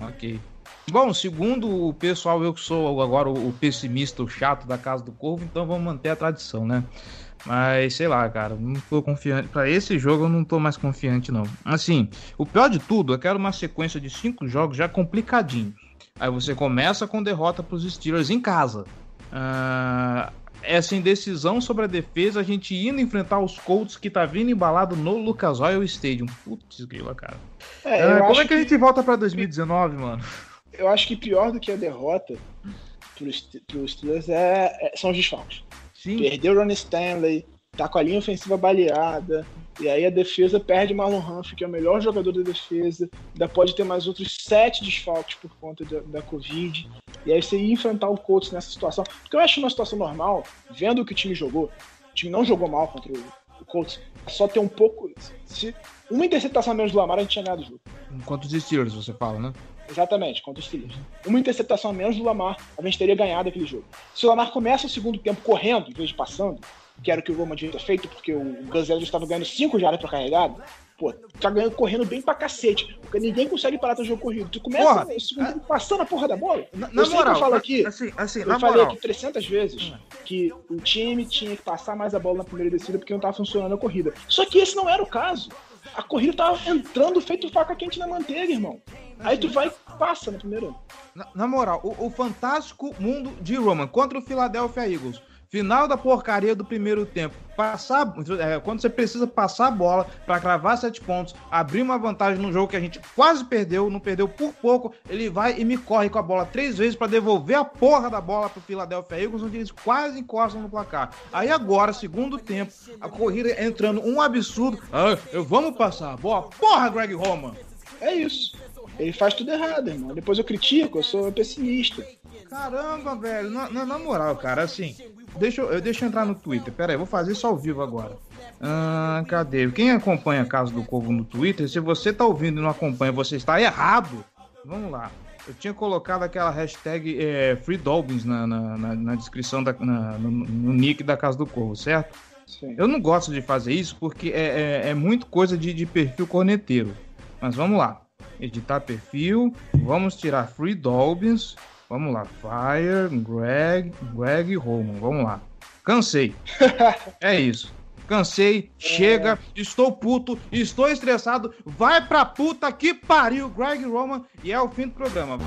S3: Ok. Bom, segundo o pessoal, eu que sou agora o pessimista, o chato da Casa do Corvo, então vamos manter a tradição, né? Mas sei lá, cara, não tô confiante. Pra esse jogo eu não tô mais confiante, não. Assim, o pior de tudo é que era uma sequência de cinco jogos já complicadinhos. Aí você começa com derrota pros Steelers em casa. Ah, essa indecisão sobre a defesa, a gente indo enfrentar os Colts que tá vindo embalado no Lucas Oil Stadium. Putz, grila, cara.
S4: É, eu,
S3: como é que a gente volta pra 2019, mano?
S4: Eu acho que pior do que a derrota pros, pros Steelers é, é- são os desfalques.
S3: Sim.
S4: Perdeu o Ron Stanley, tá com a linha ofensiva baleada, e aí a defesa perde Marlon Humphrey, que é o melhor jogador da defesa, ainda pode ter mais outros sete desfalques por conta da, da Covid, e aí você ia enfrentar o Colts nessa situação, porque eu acho uma situação normal, vendo o que o time jogou, o time não jogou mal contra o, o Colts, é só ter um pouco, se uma interceptação menos do Lamar, a gente tinha ganhado o jogo.
S3: Enquanto os Steelers, você fala, né?
S4: Exatamente, contra os Steelers. Uma interceptação a menos do Lamar, a gente teria ganhado aquele jogo. Se o Lamar começa o segundo tempo correndo, em vez de passando, que era o que o Roman devia ter feito, porque o Ganzelli estava ganhando 5 jardas para carregado, pô, tá ganhando correndo bem pra cacete, porque ninguém consegue parar teu jogo corrido. Tu começa
S3: Porra,
S4: o segundo tempo passando a porra da bola.
S3: Na,
S4: eu sei que eu falo aqui,
S3: assim, assim,
S4: eu
S3: na
S4: falei
S3: moral,
S4: aqui 300 vezes que o time tinha que passar mais a bola na primeira descida porque não tava funcionando a corrida. Só que esse não era o caso. A corrida tava entrando feito faca quente na manteiga, irmão. Aí tu vai e passa no primeiro.
S3: na, na moral, o, o fantástico mundo de Roman contra o Philadelphia Eagles. Final da porcaria do primeiro tempo. Passar, é, quando você precisa passar a bola para cravar sete pontos, abrir uma vantagem num jogo que a gente quase perdeu, não perdeu por pouco, ele vai e me corre com a bola três vezes para devolver a porra da bola pro Philadelphia Eagles, onde eles quase encostam no placar. Aí agora, segundo tempo, a corrida entrando um absurdo. Ah, eu vamos passar a bola. Porra, Greg Roman!
S4: É isso. Ele faz tudo errado, irmão. Depois eu critico, eu sou pessimista.
S3: Caramba, velho, na, na- na moral, cara, assim, deixa eu, eu deixa eu entrar no Twitter. Pera aí, vou fazer isso ao vivo agora. Ah, cadê? Quem acompanha a Casa do Corvo no Twitter, se você tá ouvindo e não acompanha, você está errado. Vamos lá. Eu tinha colocado aquela hashtag é, Free Dolphins na, na, na- na descrição, da, no, no nick da Casa do Corvo, certo?
S4: Sim.
S3: Eu não gosto de fazer isso porque é, é, é muito coisa de, de perfil corneteiro. Mas vamos lá. Editar perfil. Vamos tirar Free Dolphins. Vamos lá. Fire, Greg, Greg Roman. Vamos lá. Cansei. é isso. Cansei, chega, estou puto, estou estressado. Vai pra puta que pariu, Greg Roman. E é o fim do programa.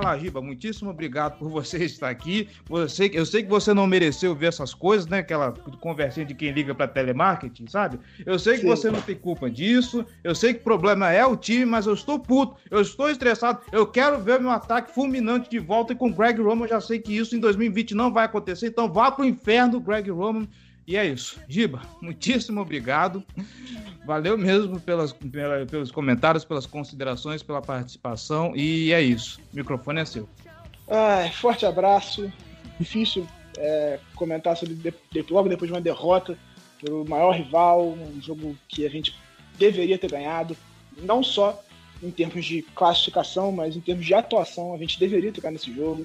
S3: Vai lá, Giba, muitíssimo obrigado por você estar aqui. Você, eu sei que você não mereceu ver essas coisas, né? Aquela conversinha de quem liga para telemarketing, sabe? Eu sei que
S4: Sim.
S3: você não tem culpa disso. Eu sei que o problema é o time, mas eu estou puto, eu estou estressado. Eu quero ver meu ataque fulminante de volta e com o Greg Roman eu já sei que isso em 2020 não vai acontecer. Então vá pro inferno, Greg Roman. E é isso. Giba, muitíssimo obrigado. Valeu mesmo pelas, pela- pelos comentários, pelas considerações, pela participação. E é isso. O microfone é seu.
S4: Ai, forte abraço. Difícil é, comentar sobre de- de- logo depois de uma derrota pelo maior rival, um jogo que a gente deveria ter ganhado, não só em termos de classificação, mas em termos de atuação, a gente deveria ter ganhado esse jogo.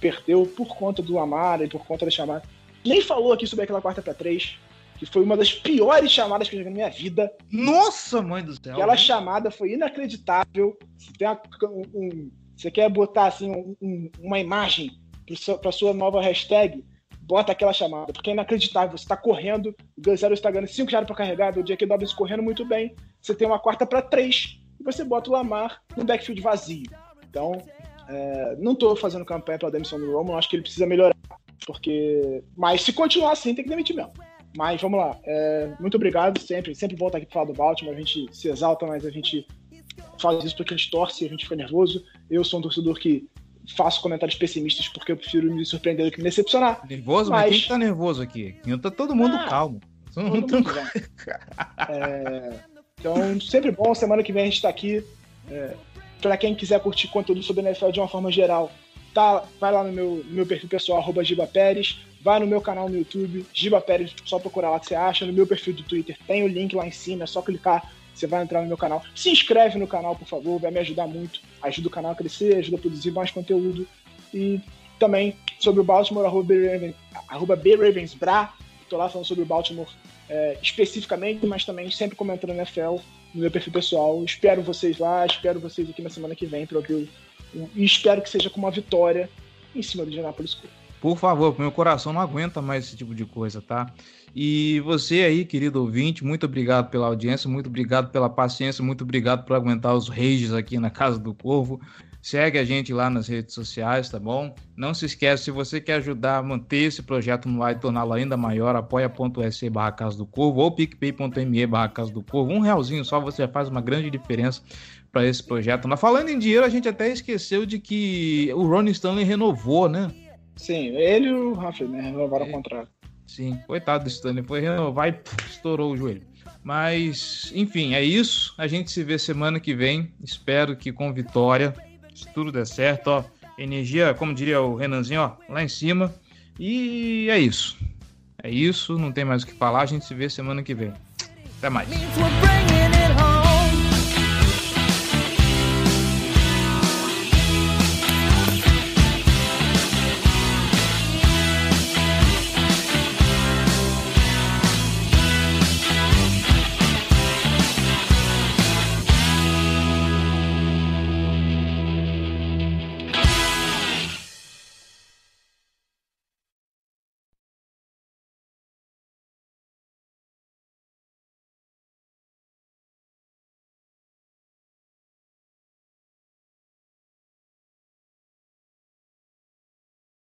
S4: Perdeu por conta do Amara e por conta da chamada. Nem falou aqui sobre aquela quarta para três, que foi uma das piores chamadas que eu joguei na minha vida.
S3: Nossa, mãe do céu!
S4: Aquela chamada foi inacreditável. Você, tem um, um, você quer botar assim um, uma imagem para sua nova hashtag? Bota aquela chamada, porque é inacreditável. Você está correndo, o Zero está ganhando 5 jardas para carregar, o J.K. Dobbins correndo muito bem. Você tem uma quarta para três e você bota o Lamar no backfield vazio. Então, é, não estou fazendo campanha para a demissão do Roman, acho que ele precisa melhorar. Porque. Mas se continuar assim, tem que demitir mesmo. Mas vamos lá. É, muito obrigado sempre. Sempre volta aqui para falar do Baltimore. A gente se exalta, mas a gente faz isso porque a gente torce, a gente fica nervoso. Eu sou um torcedor que faço comentários pessimistas porque eu prefiro me surpreender do que me decepcionar.
S3: Nervoso? Mas, mas quem tá nervoso aqui? Tá todo mundo ah, calmo. Todo mundo
S4: tranquilo. é, então, sempre bom. Semana que vem a gente tá aqui. É, para quem quiser curtir conteúdo sobre a NFL de uma forma geral, tá, vai lá no meu, meu perfil pessoal, arroba Giba Pérez, vai no meu canal no YouTube, Giba Pérez, só procurar lá que você acha, no meu perfil do Twitter tem o link lá em cima, é só clicar, você vai entrar no meu canal. Se inscreve no canal, por favor, vai me ajudar muito, ajuda o canal a crescer, ajuda a produzir mais conteúdo. E também sobre o Baltimore, arroba, arroba BRavensBra, tô lá falando sobre o Baltimore é, especificamente, mas também sempre comentando NFL no meu perfil pessoal. Espero vocês lá, espero vocês aqui na semana que vem para ouvir e espero que seja com uma vitória em cima do Indianapolis Colts.
S3: Por favor, meu coração não aguenta mais esse tipo de coisa, tá? E você aí, querido ouvinte, muito obrigado pela audiência, muito obrigado pela paciência, muito obrigado por aguentar os rages aqui na Casa do Corvo. Segue a gente lá nas redes sociais, tá bom? Não se esquece, se você quer ajudar a manter esse projeto no ar e torná-lo ainda maior, apoia.se barra Casa do Corvo ou picpay.me barra Casa do Corvo. Um realzinho só você faz uma grande diferença para esse projeto. Mas falando em dinheiro, a gente até esqueceu de que o Ronnie Stanley renovou, né?
S4: Sim, ele e o Rafael, né? Renovaram é. o contrato.
S3: Sim, coitado do Stanley, foi renovar e pff, estourou o joelho. Mas, enfim, é isso. A gente se vê semana que vem. Espero que com vitória se tudo der certo, ó. Energia, como diria o Renanzinho, ó, lá em cima. E é isso. É isso, não tem mais o que falar. A gente se vê semana que vem. Até mais.